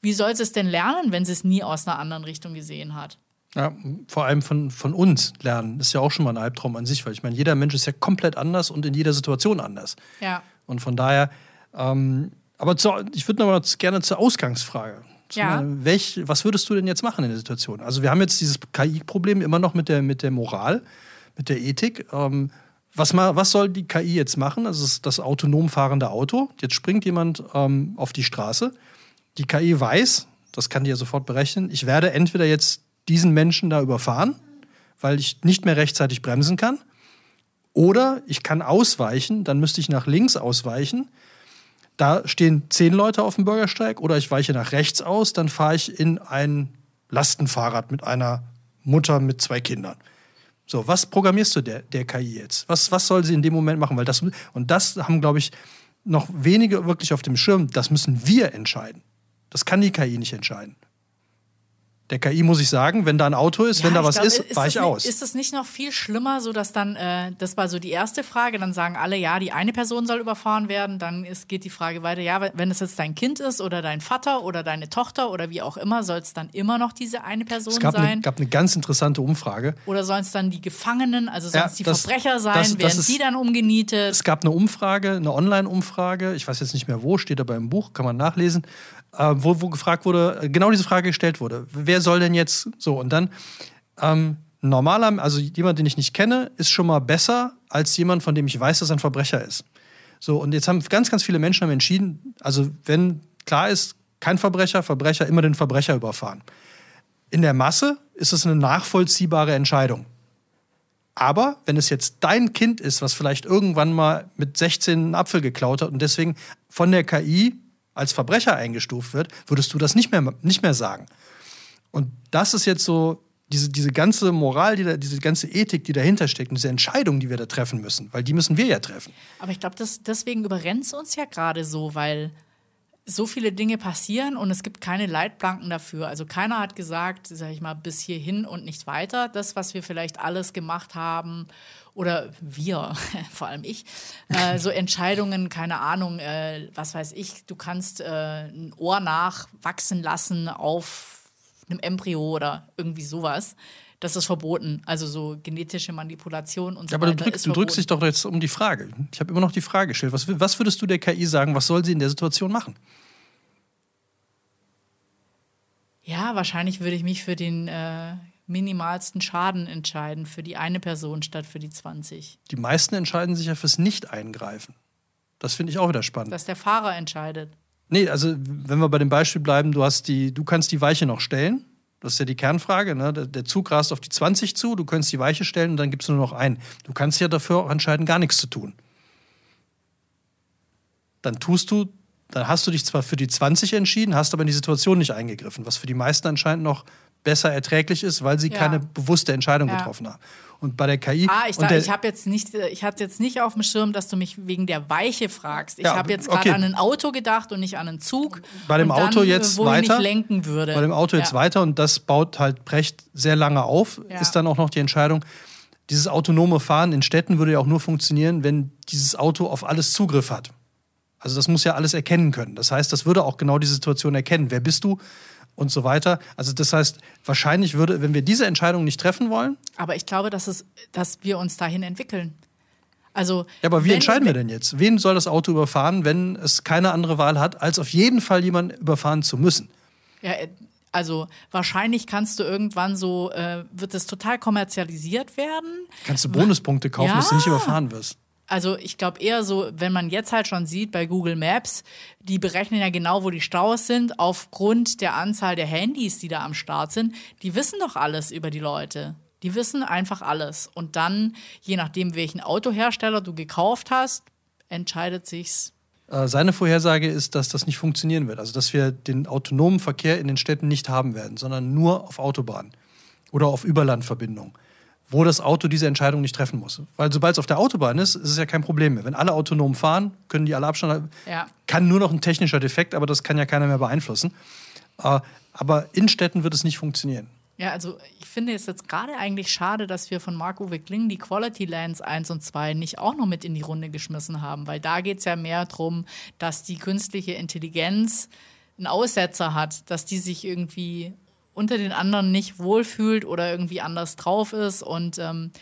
wie soll es denn lernen, wenn sie es nie aus einer anderen Richtung gesehen hat? Ja, vor allem von, von uns lernen. Das ist ja auch schon mal ein Albtraum an sich, weil ich meine, jeder Mensch ist ja komplett anders und in jeder Situation anders. Ja. Und von daher, ähm, aber zu, ich würde noch mal gerne zur Ausgangsfrage. Ja. Mal, welch, was würdest du denn jetzt machen in der Situation? Also wir haben jetzt dieses KI-Problem immer noch mit der, mit der Moral, mit der Ethik. Ähm, was, mal, was soll die KI jetzt machen? Also das ist das autonom fahrende Auto. Jetzt springt jemand ähm, auf die Straße. Die KI weiß, das kann die ja sofort berechnen, ich werde entweder jetzt diesen Menschen da überfahren, weil ich nicht mehr rechtzeitig bremsen kann. Oder ich kann ausweichen, dann müsste ich nach links ausweichen. Da stehen zehn Leute auf dem Bürgersteig. Oder ich weiche nach rechts aus, dann fahre ich in ein Lastenfahrrad mit einer Mutter mit zwei Kindern. So, was programmierst du der, der KI jetzt? Was, was soll sie in dem Moment machen? Weil das, und das haben, glaube ich, noch wenige wirklich auf dem Schirm. Das müssen wir entscheiden. Das kann die KI nicht entscheiden. Der KI muss ich sagen, wenn da ein Auto ist, ja, wenn da was glaub, ist, ist ich aus. Ist es nicht noch viel schlimmer, so dass dann, äh, das war so die erste Frage, dann sagen alle, ja, die eine Person soll überfahren werden, dann ist, geht die Frage weiter, ja, wenn es jetzt dein Kind ist oder dein Vater oder deine Tochter oder wie auch immer, soll es dann immer noch diese eine Person es gab sein? Es gab eine ganz interessante Umfrage. Oder sollen es dann die Gefangenen, also sollen es ja, die das, Verbrecher sein, das, das werden ist, die dann umgenietet? Es gab eine Umfrage, eine Online-Umfrage, ich weiß jetzt nicht mehr wo, steht aber im Buch, kann man nachlesen, äh, wo, wo gefragt wurde, äh, genau diese Frage gestellt wurde. Wer soll denn jetzt so? Und dann, ähm, normaler, also jemand, den ich nicht kenne, ist schon mal besser als jemand, von dem ich weiß, dass er ein Verbrecher ist. So, und jetzt haben ganz, ganz viele Menschen haben entschieden, also wenn klar ist, kein Verbrecher, Verbrecher, immer den Verbrecher überfahren. In der Masse ist es eine nachvollziehbare Entscheidung. Aber wenn es jetzt dein Kind ist, was vielleicht irgendwann mal mit 16 einen Apfel geklaut hat und deswegen von der KI als Verbrecher eingestuft wird, würdest du das nicht mehr, nicht mehr sagen. Und das ist jetzt so diese, diese ganze Moral, die da, diese ganze Ethik, die dahinter steckt, und diese Entscheidungen, die wir da treffen müssen, weil die müssen wir ja treffen. Aber ich glaube, deswegen überrennt es uns ja gerade so, weil so viele Dinge passieren und es gibt keine Leitplanken dafür. Also keiner hat gesagt, sage ich mal, bis hierhin und nicht weiter. Das, was wir vielleicht alles gemacht haben oder wir, vor allem ich, äh, so Entscheidungen, keine Ahnung, äh, was weiß ich, du kannst äh, ein Ohr nachwachsen lassen auf einem Embryo oder irgendwie sowas. Das ist verboten. Also so genetische Manipulation und so ja, aber weiter. Aber du, drückst, dich doch jetzt um die Frage. Ich habe immer noch die Frage gestellt. Was, was würdest du der KI sagen? Was soll sie in der Situation machen? Ja, wahrscheinlich würde ich mich für den äh, minimalsten Schaden entscheiden, für die eine Person statt für die 20. Die meisten entscheiden sich ja fürs Nicht-Eingreifen. Das finde ich auch wieder spannend. Dass der Fahrer entscheidet. Nee, also wenn wir bei dem Beispiel bleiben, du hast die, du kannst die Weiche noch stellen. Das ist ja die Kernfrage. Ne? Der Zug rast auf die 20 zu, du kannst die Weiche stellen und dann gibt es nur noch einen. Du kannst ja dafür auch entscheiden, gar nichts zu tun. Dann tust du, dann hast du dich zwar für die 20 entschieden, hast aber in die Situation nicht eingegriffen, was für die meisten anscheinend noch besser erträglich ist, weil sie ja. keine bewusste Entscheidung ja. getroffen haben. Und bei der KI. Ah, ich, ich habe jetzt nicht, ich hatte jetzt nicht auf dem Schirm, dass du mich wegen der Weiche fragst. Ich ja, habe jetzt gerade okay. an ein Auto gedacht und nicht an einen Zug. Bei dem Auto dann, jetzt wo weiter. Ich nicht lenken würde. Bei dem Auto jetzt weiter und das baut halt Brecht sehr lange auf. Ist dann auch noch die Entscheidung. Dieses autonome Fahren in Städten würde ja auch nur funktionieren, wenn dieses Auto auf alles Zugriff hat. Also das muss ja alles erkennen können. Das heißt, das würde auch genau die Situation erkennen. Wer bist du? Und so weiter. Also das heißt, wahrscheinlich würde, wenn wir diese Entscheidung nicht treffen wollen. Aber ich glaube, dass, es, dass wir uns dahin entwickeln. Also, ja, aber wie wenn, entscheiden wir denn jetzt? Wen soll das Auto überfahren, wenn es keine andere Wahl hat, als auf jeden Fall jemanden überfahren zu müssen? Ja, äh, also wahrscheinlich kannst du irgendwann so, äh, wird es total kommerzialisiert werden. Kannst du Bonuspunkte kaufen, ja. dass du nicht überfahren wirst. Also ich glaube eher so, wenn man jetzt halt schon sieht bei Google Maps, die berechnen ja genau, wo die Staus sind, aufgrund der Anzahl der Handys, die da am Start sind. Die wissen doch alles über die Leute. Die wissen einfach alles. Und dann, je nachdem, welchen Autohersteller du gekauft hast, entscheidet sich's. Äh, seine Vorhersage ist, dass das nicht funktionieren wird. Also, dass wir den autonomen Verkehr in den Städten nicht haben werden, sondern nur auf Autobahnen oder auf Überlandverbindungen wo das Auto diese Entscheidung nicht treffen muss. Weil sobald es auf der Autobahn ist, ist es ja kein Problem mehr. Wenn alle autonom fahren, können die alle Abstand halten. Ja. Kann nur noch ein technischer Defekt, aber das kann ja keiner mehr beeinflussen. Äh, aber in Städten wird es nicht funktionieren. Ja, also ich finde es jetzt gerade eigentlich schade, dass wir von Marco Kling die Quality Lands 1 und 2 nicht auch noch mit in die Runde geschmissen haben, weil da geht es ja mehr darum, dass die künstliche Intelligenz einen Aussetzer hat, dass die sich irgendwie unter den anderen nicht wohlfühlt oder irgendwie anders drauf ist. Und ähm,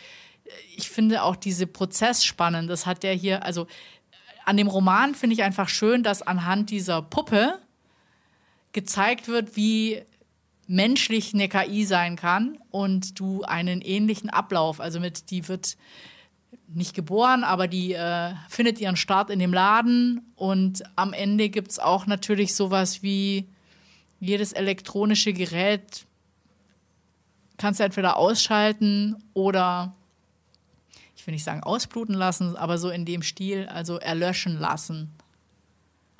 ich finde auch diese Prozess spannend. Das hat der hier, also an dem Roman finde ich einfach schön, dass anhand dieser Puppe gezeigt wird, wie menschlich eine KI sein kann und du einen ähnlichen Ablauf, also mit, die wird nicht geboren, aber die äh, findet ihren Start in dem Laden und am Ende gibt es auch natürlich sowas wie jedes elektronische Gerät kannst du entweder ausschalten oder, ich will nicht sagen ausbluten lassen, aber so in dem Stil, also erlöschen lassen.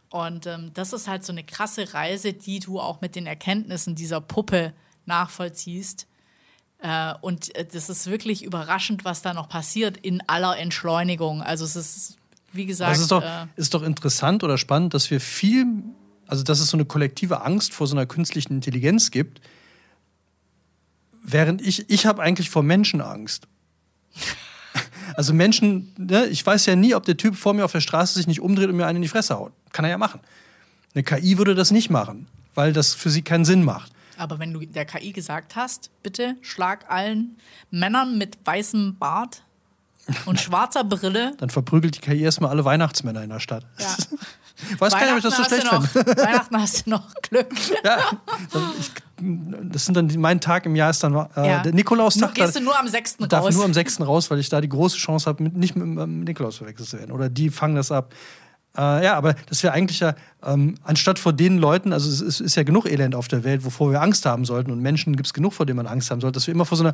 Und ähm, das ist halt so eine krasse Reise, die du auch mit den Erkenntnissen dieser Puppe nachvollziehst. Äh, und äh, das ist wirklich überraschend, was da noch passiert in aller Entschleunigung. Also es ist, wie gesagt. Das ist doch, äh, ist doch interessant oder spannend, dass wir viel also dass es so eine kollektive Angst vor so einer künstlichen Intelligenz gibt, während ich, ich habe eigentlich vor Menschen Angst. Also Menschen, ne, ich weiß ja nie, ob der Typ vor mir auf der Straße sich nicht umdreht und mir einen in die Fresse haut. Kann er ja machen. Eine KI würde das nicht machen, weil das für sie keinen Sinn macht. Aber wenn du der KI gesagt hast, bitte schlag allen Männern mit weißem Bart und schwarzer Brille. Dann verprügelt die KI erstmal alle Weihnachtsmänner in der Stadt. Ja. Weiß keiner, ob ich das so schlecht finde. Weihnachten hast du noch Glück. ja, ich, das sind dann mein Tag im Jahr ist dann äh, ja. der Nikolaustag. Gehst du nur am 6. raus? darf nur am 6. raus, weil ich da die große Chance habe, nicht mit, mit Nikolaus verwechselt zu werden. Oder die fangen das ab. Äh, ja, aber das wäre eigentlich ja, ähm, anstatt vor den Leuten, also es ist, ist, ja genug Elend auf der Welt, wovor wir Angst haben sollten und Menschen gibt es genug, vor denen man Angst haben sollte, dass wir immer vor so einer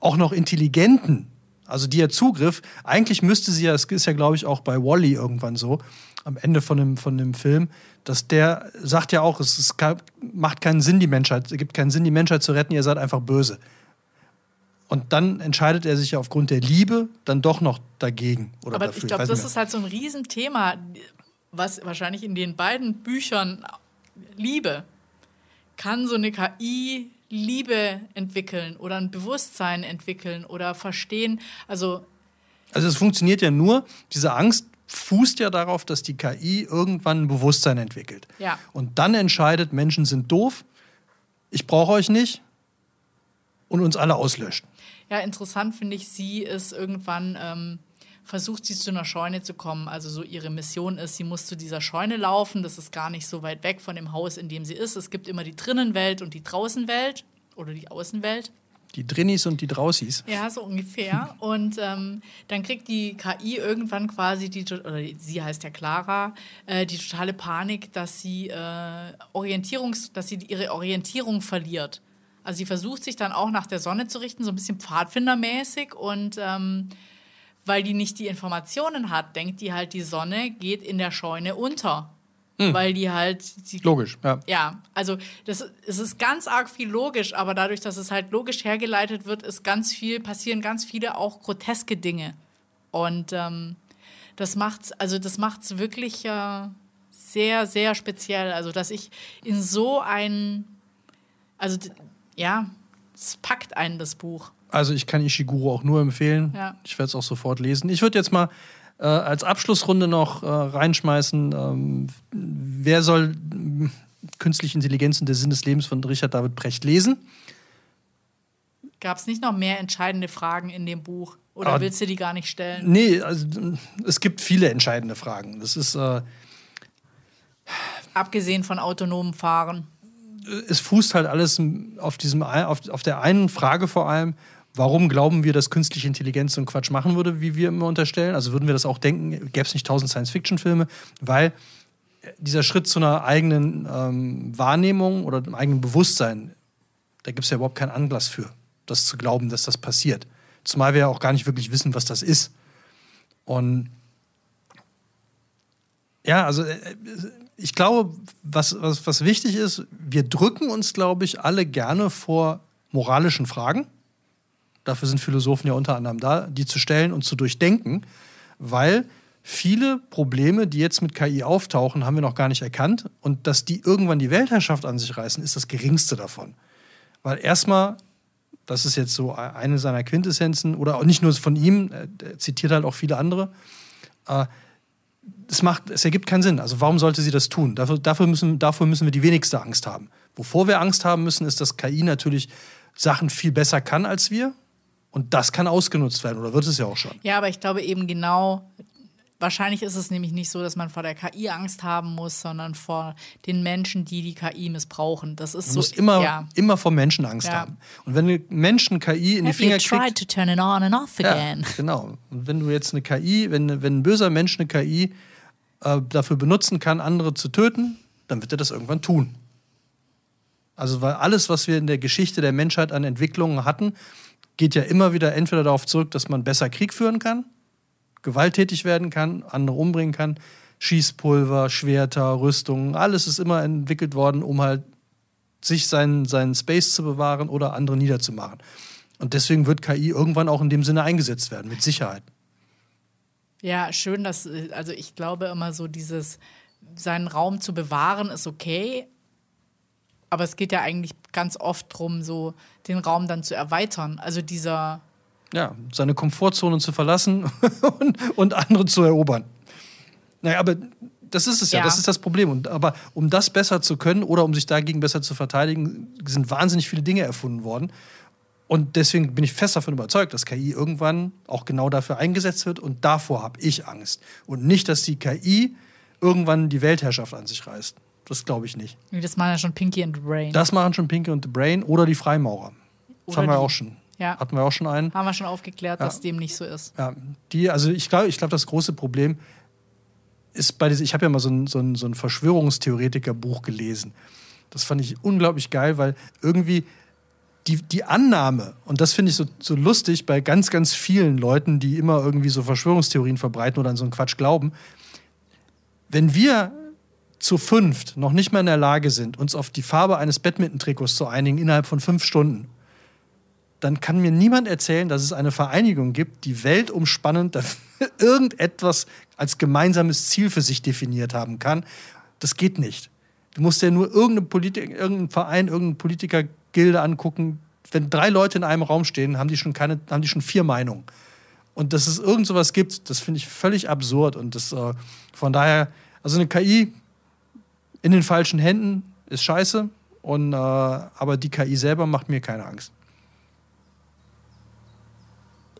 auch noch intelligenten, also die ja Zugriff, eigentlich müsste sie ja, es ist ja glaube ich auch bei Wally irgendwann so, am Ende von dem, von dem Film, dass der sagt ja auch, es ist, macht keinen Sinn, die Menschheit, es gibt keinen Sinn, die Menschheit zu retten, ihr seid einfach böse. Und dann entscheidet er sich ja aufgrund der Liebe dann doch noch dagegen. Oder Aber dafür. ich glaube, das ist halt so ein Riesenthema, was wahrscheinlich in den beiden Büchern Liebe, kann so eine KI Liebe entwickeln oder ein Bewusstsein entwickeln oder verstehen. Also also es funktioniert ja nur, diese Angst fußt ja darauf, dass die KI irgendwann ein Bewusstsein entwickelt. Ja. Und dann entscheidet, Menschen sind doof, ich brauche euch nicht und uns alle auslöscht. Ja, interessant finde ich, sie ist irgendwann ähm, versucht sie zu einer Scheune zu kommen. Also so ihre Mission ist, sie muss zu dieser Scheune laufen. Das ist gar nicht so weit weg von dem Haus, in dem sie ist. Es gibt immer die Drinnenwelt und die Draußenwelt oder die Außenwelt. Die Drinnis und die Draußis. Ja, so ungefähr. Und ähm, dann kriegt die KI irgendwann quasi die, oder sie heißt ja Clara, äh, die totale Panik, dass sie äh, Orientierungs, dass sie ihre Orientierung verliert. Also sie versucht sich dann auch nach der Sonne zu richten, so ein bisschen Pfadfindermäßig und ähm, weil die nicht die Informationen hat, denkt die halt, die Sonne geht in der Scheune unter. Hm. Weil die halt. Die, logisch, ja. Ja, also das, es ist ganz arg viel logisch, aber dadurch, dass es halt logisch hergeleitet wird, ist ganz viel, passieren ganz viele auch groteske Dinge. Und ähm, das macht's, also das macht's wirklich äh, sehr, sehr speziell. Also, dass ich in so ein, also ja, es packt einen das Buch. Also ich kann Ishiguro auch nur empfehlen. Ja. Ich werde es auch sofort lesen. Ich würde jetzt mal äh, als Abschlussrunde noch äh, reinschmeißen, ähm, wer soll äh, Künstliche Intelligenz und der Sinn des Lebens von Richard David Brecht lesen? Gab es nicht noch mehr entscheidende Fragen in dem Buch? Oder Aber, willst du die gar nicht stellen? Nee, also, es gibt viele entscheidende Fragen. Das ist. Äh, Abgesehen von autonomem Fahren. Es fußt halt alles auf, diesem, auf, auf der einen Frage vor allem, Warum glauben wir, dass künstliche Intelligenz so einen Quatsch machen würde, wie wir immer unterstellen? Also würden wir das auch denken, gäbe es nicht tausend Science-Fiction-Filme, weil dieser Schritt zu einer eigenen ähm, Wahrnehmung oder einem eigenen Bewusstsein, da gibt es ja überhaupt keinen Anlass für, das zu glauben, dass das passiert. Zumal wir ja auch gar nicht wirklich wissen, was das ist. Und ja, also äh, ich glaube, was, was, was wichtig ist, wir drücken uns, glaube ich, alle gerne vor moralischen Fragen Dafür sind Philosophen ja unter anderem da, die zu stellen und zu durchdenken, weil viele Probleme, die jetzt mit KI auftauchen, haben wir noch gar nicht erkannt. Und dass die irgendwann die Weltherrschaft an sich reißen, ist das geringste davon. Weil erstmal, das ist jetzt so eine seiner Quintessenzen, oder auch nicht nur von ihm, er zitiert halt auch viele andere, äh, es, macht, es ergibt keinen Sinn. Also warum sollte sie das tun? Dafür, dafür, müssen, dafür müssen wir die wenigste Angst haben. Wovor wir Angst haben müssen, ist, dass KI natürlich Sachen viel besser kann als wir. Und das kann ausgenutzt werden, oder wird es ja auch schon. Ja, aber ich glaube eben genau, wahrscheinlich ist es nämlich nicht so, dass man vor der KI Angst haben muss, sondern vor den Menschen, die die KI missbrauchen. Das ist man so. muss immer, ja. immer vor Menschen Angst ja. haben. Und wenn Menschen KI in Have die Finger you tried kriegt, to turn it on and off again. Ja, genau. Und wenn du jetzt eine KI, wenn, wenn ein böser Mensch eine KI äh, dafür benutzen kann, andere zu töten, dann wird er das irgendwann tun. Also weil alles, was wir in der Geschichte der Menschheit an Entwicklungen hatten, geht ja immer wieder entweder darauf zurück, dass man besser Krieg führen kann, gewalttätig werden kann, andere umbringen kann. Schießpulver, Schwerter, Rüstungen, alles ist immer entwickelt worden, um halt sich seinen, seinen Space zu bewahren oder andere niederzumachen. Und deswegen wird KI irgendwann auch in dem Sinne eingesetzt werden, mit Sicherheit. Ja, schön, dass, also ich glaube immer so, dieses, seinen Raum zu bewahren ist okay, aber es geht ja eigentlich ganz oft darum, so den Raum dann zu erweitern. Also dieser. Ja, seine Komfortzone zu verlassen und, und andere zu erobern. Naja, aber das ist es ja, ja, das ist das Problem. Und, aber um das besser zu können oder um sich dagegen besser zu verteidigen, sind wahnsinnig viele Dinge erfunden worden. Und deswegen bin ich fest davon überzeugt, dass KI irgendwann auch genau dafür eingesetzt wird. Und davor habe ich Angst. Und nicht, dass die KI irgendwann die Weltherrschaft an sich reißt. Das glaube ich nicht. Das machen ja schon Pinky und the Brain. Das machen schon Pinky und the Brain oder die Freimaurer. Das oder haben wir die. auch schon. Ja. Hatten wir auch schon einen. Haben wir schon aufgeklärt, ja. dass dem nicht so ist. Ja, die, also ich glaube, ich glaub, das große Problem ist bei diesem, ich habe ja mal so ein, so ein, so ein Verschwörungstheoretiker-Buch gelesen. Das fand ich unglaublich geil, weil irgendwie die, die Annahme, und das finde ich so, so lustig bei ganz, ganz vielen Leuten, die immer irgendwie so Verschwörungstheorien verbreiten oder an so einen Quatsch glauben, wenn wir zu fünft noch nicht mal in der Lage sind, uns auf die Farbe eines Badminton-Trikots zu einigen innerhalb von fünf Stunden, dann kann mir niemand erzählen, dass es eine Vereinigung gibt, die weltumspannend irgendetwas als gemeinsames Ziel für sich definiert haben kann. Das geht nicht. Du musst dir nur irgendeinen, Politik, irgendeinen Verein, irgendeinen Politikergilde angucken. Wenn drei Leute in einem Raum stehen, haben die schon, keine, haben die schon vier Meinungen. Und dass es irgend sowas gibt, das finde ich völlig absurd. Und das, äh, von daher, also eine KI in den falschen Händen ist scheiße. Und, äh, aber die KI selber macht mir keine Angst.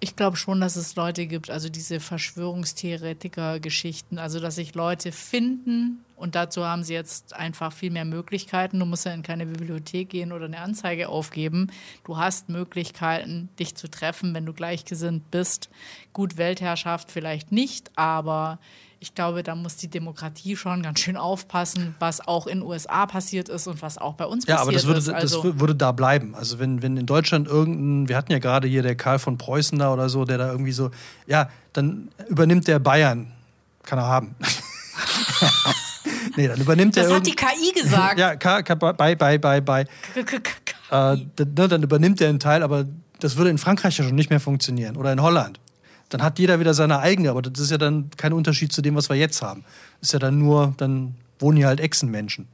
Ich glaube schon, dass es Leute gibt, also diese Verschwörungstheoretiker-Geschichten, also dass sich Leute finden und dazu haben sie jetzt einfach viel mehr Möglichkeiten. Du musst ja in keine Bibliothek gehen oder eine Anzeige aufgeben. Du hast Möglichkeiten, dich zu treffen, wenn du gleichgesinnt bist. Gut, Weltherrschaft vielleicht nicht, aber ich glaube, da muss die Demokratie schon ganz schön aufpassen, was auch in den USA passiert ist und was auch bei uns ja, passiert ist. Ja, aber das würde, also das würde da bleiben. Also wenn, wenn in Deutschland irgendein, wir hatten ja gerade hier der Karl von Preußen da oder so, der da irgendwie so, ja, dann übernimmt der Bayern. Kann er haben. nee, dann übernimmt das er. Das hat die KI gesagt. ja, K, K, bei, bei, bei, bei. Äh, dann übernimmt er einen Teil, aber das würde in Frankreich ja schon nicht mehr funktionieren oder in Holland dann hat jeder wieder seine eigene, aber das ist ja dann kein Unterschied zu dem, was wir jetzt haben. Das ist ja dann nur, dann wohnen hier halt Echsenmenschen.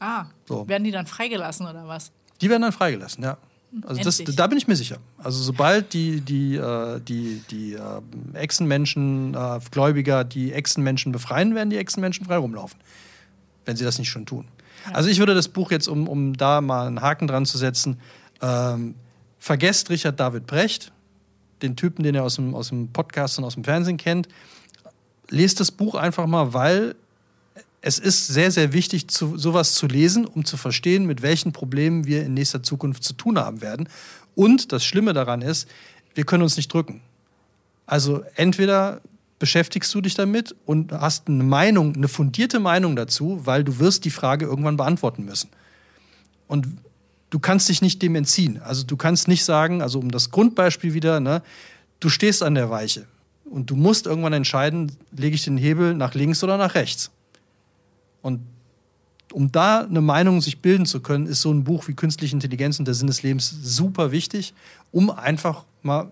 Ah, so. werden die dann freigelassen oder was? Die werden dann freigelassen, ja. Also das, da bin ich mir sicher. Also sobald die, die, äh, die, die äh, Echsenmenschen, äh, Gläubiger die Echsenmenschen befreien, werden die Echsenmenschen frei rumlaufen. Wenn sie das nicht schon tun. Ja. Also ich würde das Buch jetzt, um, um da mal einen Haken dran zu setzen, ähm, vergesst Richard David Brecht, den Typen, den ihr aus dem, aus dem Podcast und aus dem Fernsehen kennt. Lest das Buch einfach mal, weil es ist sehr, sehr wichtig, zu, sowas zu lesen, um zu verstehen, mit welchen Problemen wir in nächster Zukunft zu tun haben werden. Und das Schlimme daran ist, wir können uns nicht drücken. Also entweder beschäftigst du dich damit und hast eine Meinung, eine fundierte Meinung dazu, weil du wirst die Frage irgendwann beantworten müssen. Und du kannst dich nicht dem entziehen. Also du kannst nicht sagen, also um das Grundbeispiel wieder, ne, du stehst an der Weiche und du musst irgendwann entscheiden, lege ich den Hebel nach links oder nach rechts. Und um da eine Meinung sich bilden zu können, ist so ein Buch wie Künstliche Intelligenz und der Sinn des Lebens super wichtig, um einfach mal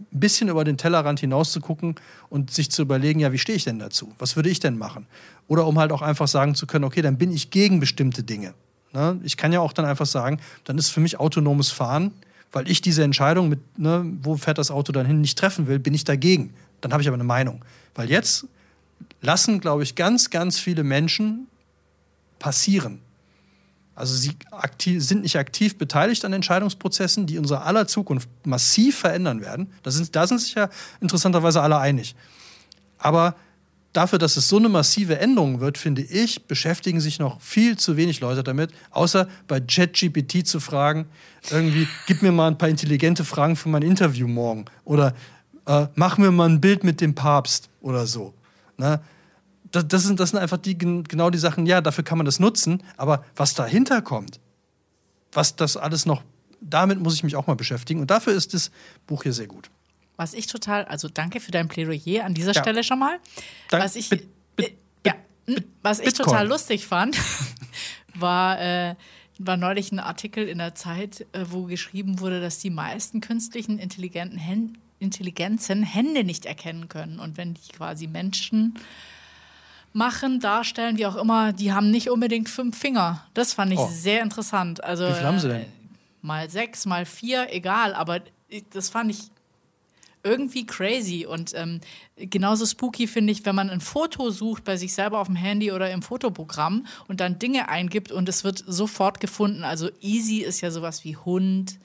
ein bisschen über den Tellerrand hinaus zu gucken und sich zu überlegen, ja, wie stehe ich denn dazu? Was würde ich denn machen? Oder um halt auch einfach sagen zu können, okay, dann bin ich gegen bestimmte Dinge. Ne? Ich kann ja auch dann einfach sagen, dann ist für mich autonomes Fahren, weil ich diese Entscheidung mit, ne, wo fährt das Auto dann hin, nicht treffen will, bin ich dagegen. Dann habe ich aber eine Meinung. Weil jetzt lassen, glaube ich, ganz, ganz viele Menschen passieren. Also sie aktiv, sind nicht aktiv beteiligt an Entscheidungsprozessen, die unsere aller Zukunft massiv verändern werden. Da sind, da sind sich ja interessanterweise alle einig. Aber dafür, dass es so eine massive Änderung wird, finde ich, beschäftigen sich noch viel zu wenig Leute damit, außer bei ChatGPT zu fragen, irgendwie, gib mir mal ein paar intelligente Fragen für mein Interview morgen oder äh, mach mir mal ein Bild mit dem Papst oder so. Ne? Das, das, sind, das sind einfach die, genau die Sachen, ja, dafür kann man das nutzen, aber was dahinter kommt, was das alles noch, damit muss ich mich auch mal beschäftigen und dafür ist das Buch hier sehr gut. Was ich total, also danke für dein Plädoyer an dieser ja. Stelle schon mal. Dank, was ich, bit, bit, äh, ja, was ich total lustig fand, war, äh, war neulich ein Artikel in der Zeit, äh, wo geschrieben wurde, dass die meisten künstlichen intelligenten Hän Intelligenzen Hände nicht erkennen können. Und wenn die quasi Menschen machen, darstellen, wie auch immer, die haben nicht unbedingt fünf Finger. Das fand ich oh. sehr interessant. Also, wie viel haben sie denn? Äh, mal sechs, mal vier, egal. Aber das fand ich irgendwie crazy und ähm, genauso spooky finde ich, wenn man ein Foto sucht bei sich selber auf dem Handy oder im Fotoprogramm und dann Dinge eingibt und es wird sofort gefunden. Also easy ist ja sowas wie Hund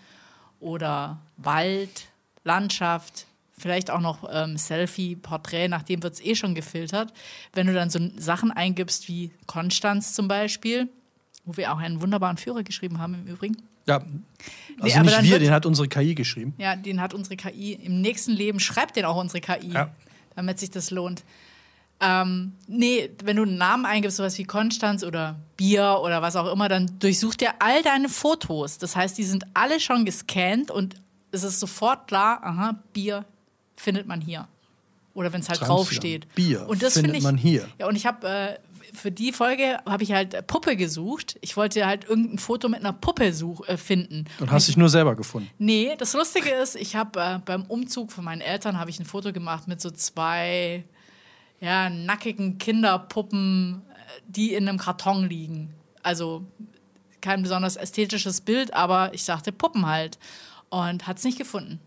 oder Wald, Landschaft, vielleicht auch noch ähm, Selfie, Porträt, nachdem wird es eh schon gefiltert. Wenn du dann so Sachen eingibst wie Konstanz zum Beispiel, wo wir auch einen wunderbaren Führer geschrieben haben im Übrigen. Ja, also nee, nicht wir, den hat unsere KI geschrieben. Ja, den hat unsere KI. Im nächsten Leben schreibt den auch unsere KI, ja. damit sich das lohnt. Ähm, nee, wenn du einen Namen eingibst, sowas wie Konstanz oder Bier oder was auch immer, dann durchsucht er all deine Fotos. Das heißt, die sind alle schon gescannt und es ist sofort klar, aha, Bier findet man hier. Oder wenn es halt draufsteht. Bier und das findet ich, man hier. Ja, und ich habe äh, für die Folge habe ich halt Puppe gesucht. Ich wollte halt irgendein Foto mit einer Puppe such, äh, finden. Und hast dich nur selber gefunden? Nee, das Lustige ist, ich habe äh, beim Umzug von meinen Eltern habe ich ein Foto gemacht mit so zwei ja, nackigen Kinderpuppen, äh, die in einem Karton liegen. Also kein besonders ästhetisches Bild, aber ich sagte Puppen halt. Und hat es nicht gefunden.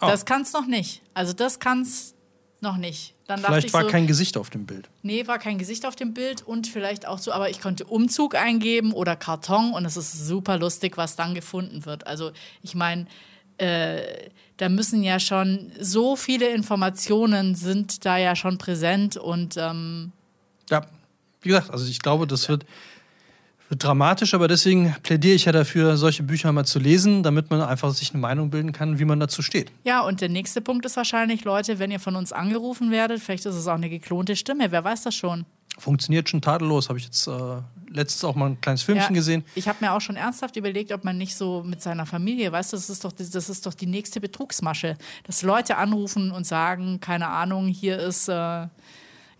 Oh. Das kann es noch nicht. Also das kann es noch nicht. Dann vielleicht war so, kein Gesicht auf dem Bild. Nee, war kein Gesicht auf dem Bild und vielleicht auch so, aber ich konnte Umzug eingeben oder Karton und es ist super lustig, was dann gefunden wird. Also ich meine, äh, da müssen ja schon so viele Informationen sind da ja schon präsent und ähm, Ja, wie gesagt, also ich glaube, das wird, wird dramatisch, aber deswegen plädiere ich ja dafür, solche Bücher mal zu lesen, damit man einfach sich eine Meinung bilden kann, wie man dazu steht. ja, und der nächste Punkt ist wahrscheinlich, Leute, wenn ihr von uns angerufen werdet, vielleicht ist es auch eine geklonte Stimme, wer weiß das schon. Funktioniert schon tadellos, habe ich jetzt äh, letztens auch mal ein kleines Filmchen gesehen. Ich habe mir auch schon ernsthaft überlegt, ob man nicht so mit seiner Familie, weißt du, das ist doch, das ist doch die nächste Betrugsmasche, dass Leute anrufen und sagen, keine Ahnung, hier ist äh,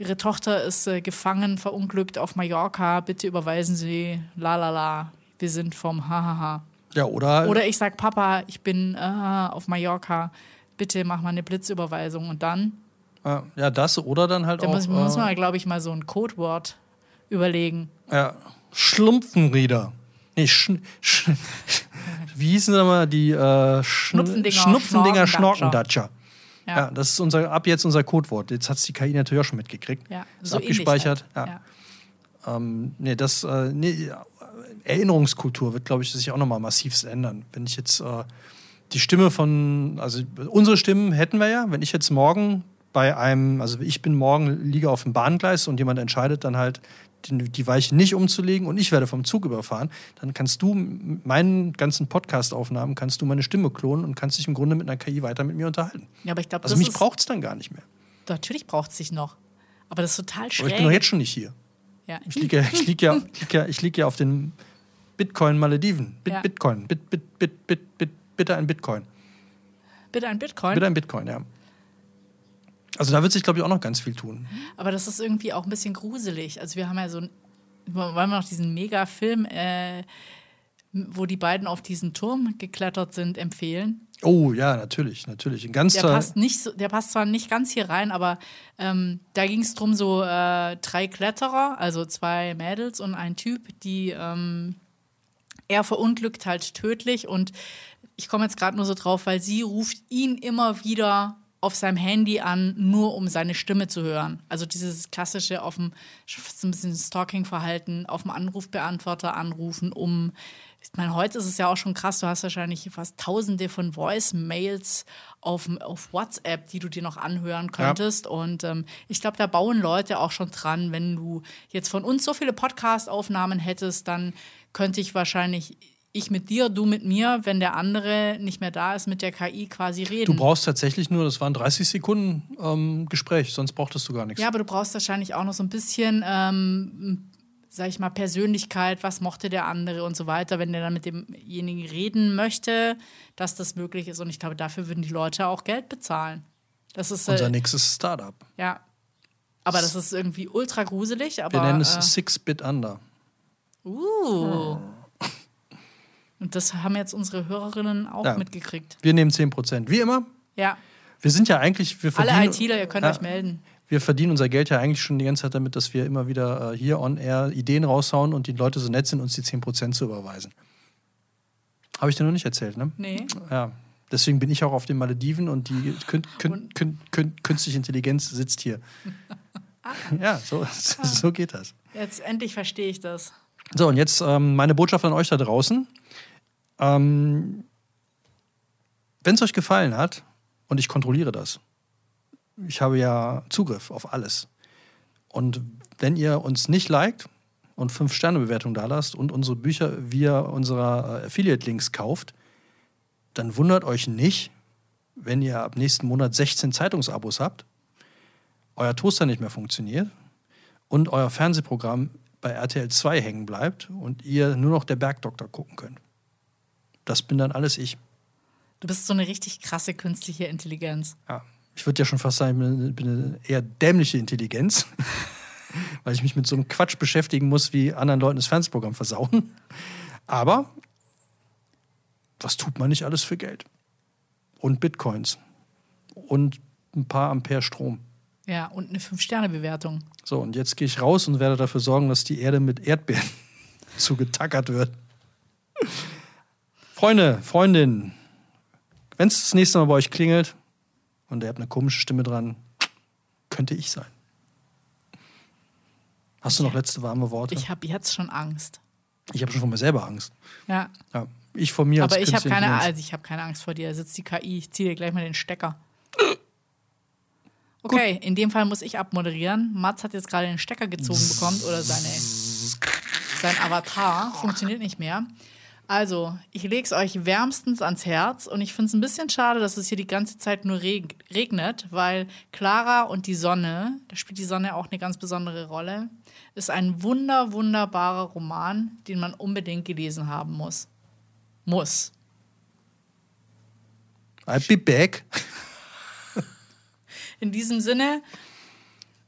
ihre Tochter ist äh, gefangen, verunglückt auf Mallorca, bitte überweisen Sie, la la la, wir sind vom Hahaha. Ja, oder, Oder ich sag, Papa, ich bin äh, auf Mallorca, bitte mach mal eine Blitzüberweisung und dann, äh, ja, das oder dann halt da auch muss, muss äh, man, glaube ich, mal so ein Codewort überlegen. ja, Schlumpfenrieder. Nee, sch, sch, wie hießen sie mal die äh, Schn Schnupfendinger, Schnupfendinger Schnorkendatscher. Schnorkendatscher. Ja. Ja. das ist unser, ab jetzt unser Codewort. Jetzt hat es die KI natürlich auch schon mitgekriegt. Ja, Ist so abgespeichert. halt. Ja. Ja. Ähm, nee, das, äh, nee, Erinnerungskultur wird, glaube ich, sich auch nochmal massivst ändern. Wenn ich jetzt äh, die Stimme von, also unsere Stimmen hätten wir ja, wenn ich jetzt morgen bei einem, also ich bin morgen, liege auf dem Bahngleis und jemand entscheidet dann halt, die, Weiche nicht umzulegen und ich werde vom Zug überfahren, dann kannst du meinen ganzen Podcast-Aufnahmen, kannst du meine Stimme klonen und kannst dich im Grunde mit einer KI weiter mit mir unterhalten. Ja, aber ich glaube, Also mich braucht es dann gar nicht mehr. natürlich braucht es sich noch. Aber das ist total schräg. Aber ich bin doch jetzt schon nicht hier. ja. Ich liege ja, ich lieg ja, ich lieg ja, ich lieg ja auf den Bitcoin-Malediven. Bit, Ja. Bitcoin. Bit, bit, bit, bit, bit, bitte ein Bitcoin. Bitte ein Bitcoin. Bitte ein Bitcoin, ja. Also da wird sich, glaube ich, auch noch ganz viel tun. Aber das ist irgendwie auch ein bisschen gruselig. Also wir haben ja so ein, wollen wir noch diesen Mega-Film, äh, wo die beiden auf diesen Turm geklettert sind, empfehlen. Oh ja, natürlich, natürlich. Ein ganz Der passt, nicht so, der passt zwar nicht ganz hier rein, aber ähm, da ging es drum so äh, drei Kletterer, also zwei Mädels und ein Typ, die ähm, er verunglückt halt tödlich und ich komme jetzt gerade nur so drauf, weil sie ruft ihn immer wieder auf seinem Handy an, nur um seine Stimme zu hören. Also dieses klassische auf dem fast ein bisschen Stalking-Verhalten, auf dem Anrufbeantworter anrufen, um ich meine, heute ist es ja auch schon krass, du hast wahrscheinlich fast tausende von Voice-Mails auf, auf WhatsApp, die du dir noch anhören könntest. Und ähm, ich glaube, da bauen Leute auch schon dran. Wenn du jetzt von uns so viele Podcast-Aufnahmen hättest, dann könnte ich wahrscheinlich, ich mit dir, du mit mir, wenn der andere nicht mehr da ist, mit der KI quasi Du reden. brauchst tatsächlich nur, das waren 30 Sekunden ähm, Gespräch, sonst brauchtest du gar nichts. Ja, aber du brauchst wahrscheinlich auch noch so ein bisschen, ähm, sag ich mal, Persönlichkeit, was mochte der andere und so weiter, wenn der dann mit demjenigen reden möchte, dass das möglich ist. Und ich glaube, dafür würden die Leute auch Geld bezahlen. Das ist, Unser äh, nächstes Startup. ja. Aber das ist irgendwie ultra gruselig, aber. Wir nennen es äh, Six Bit Under. uh. Und das haben jetzt unsere Hörerinnen auch Ja. mitgekriegt. Wir nehmen 10 Prozent. Wie immer. Ja. Wir sind ja eigentlich, wir Alle verdienen, ITler, ihr könnt Ja. euch melden. wir verdienen unser Geld ja eigentlich schon die ganze Zeit damit, dass wir immer wieder äh, hier on air Ideen raushauen und die Leute so nett sind, uns die 10 Prozent zu überweisen. Habe ich dir noch nicht erzählt, ne? Nee. Ja. Deswegen bin ich auch auf den Malediven und die kün kün kün kün künstliche Intelligenz sitzt hier. ja, so, so geht das. Jetzt endlich verstehe ich das. So, und jetzt ähm, meine Botschaft an euch da draußen. Ähm, Wenn es euch gefallen hat, und ich kontrolliere das, ich habe ja Zugriff auf alles. Und wenn ihr uns nicht liked und 5-Sterne-Bewertung da lasst und unsere Bücher via unserer äh, Affiliate-Links kauft, dann wundert euch nicht, wenn ihr ab nächsten Monat 16 Zeitungsabos habt, euer Toaster nicht mehr funktioniert und euer Fernsehprogramm bei RTL 2 hängen bleibt und ihr nur noch der Bergdoktor gucken könnt. Das bin dann alles ich. Du bist so eine richtig krasse künstliche Intelligenz. Ja. Ich würde ja schon fast sagen, ich bin eine eher dämliche Intelligenz, weil ich mich mit so einem Quatsch beschäftigen muss, wie anderen Leuten das Fernsehprogramm versauen. Aber was tut man nicht alles für Geld? Und Bitcoins. Und ein paar Ampere Strom. Ja, und eine Fünf-Sterne-Bewertung. So, und jetzt gehe ich raus und werde dafür sorgen, dass die Erde mit Erdbeeren zugetackert wird. Freunde, Freundinnen, wenn es das nächste Mal bei euch klingelt und ihr habt eine komische Stimme dran, könnte ich sein. Hast du noch letzte warme Worte? Ich habe jetzt schon Angst. Ich habe schon von mir selber Angst. Ja. Ja, ich von mir als Aber ich habe keine, Intelligenz. also ich habe keine Angst vor dir. Da sitzt die KI. Ich ziehe dir gleich mal den Stecker. Okay, in dem Fall muss ich abmoderieren. Mats hat jetzt gerade den Stecker gezogen bekommen oder seine, sein Avatar. Funktioniert nicht mehr. Also, ich lege es euch wärmstens ans Herz und ich finde es ein bisschen schade, dass es hier die ganze Zeit nur reg regnet, weil Clara und die Sonne, da spielt die Sonne auch eine ganz besondere Rolle, ist ein wunder, wunderbarer Roman, den man unbedingt gelesen haben muss. Muss. I'll be back. In diesem Sinne,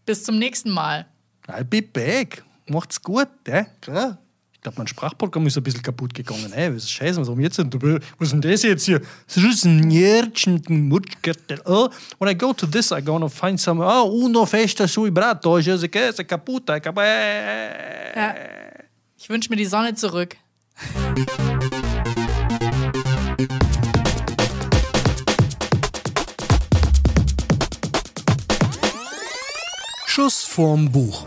bis zum nächsten Mal. I'll be back. Macht's gut, ne? Klar. Ich glaube, mein Sprachprogramm ist ein bisschen kaputt gegangen. Ey, was ist scheiße, was haben wir jetzt denn? Was ist denn das jetzt hier? Ist. Oh, when I go to this, I'm gonna find some. Oh, uno festa sui brato, sais que, c'est kaputt. Ja. Ich wünsche mir die Sonne zurück. Schuss vorm Buch.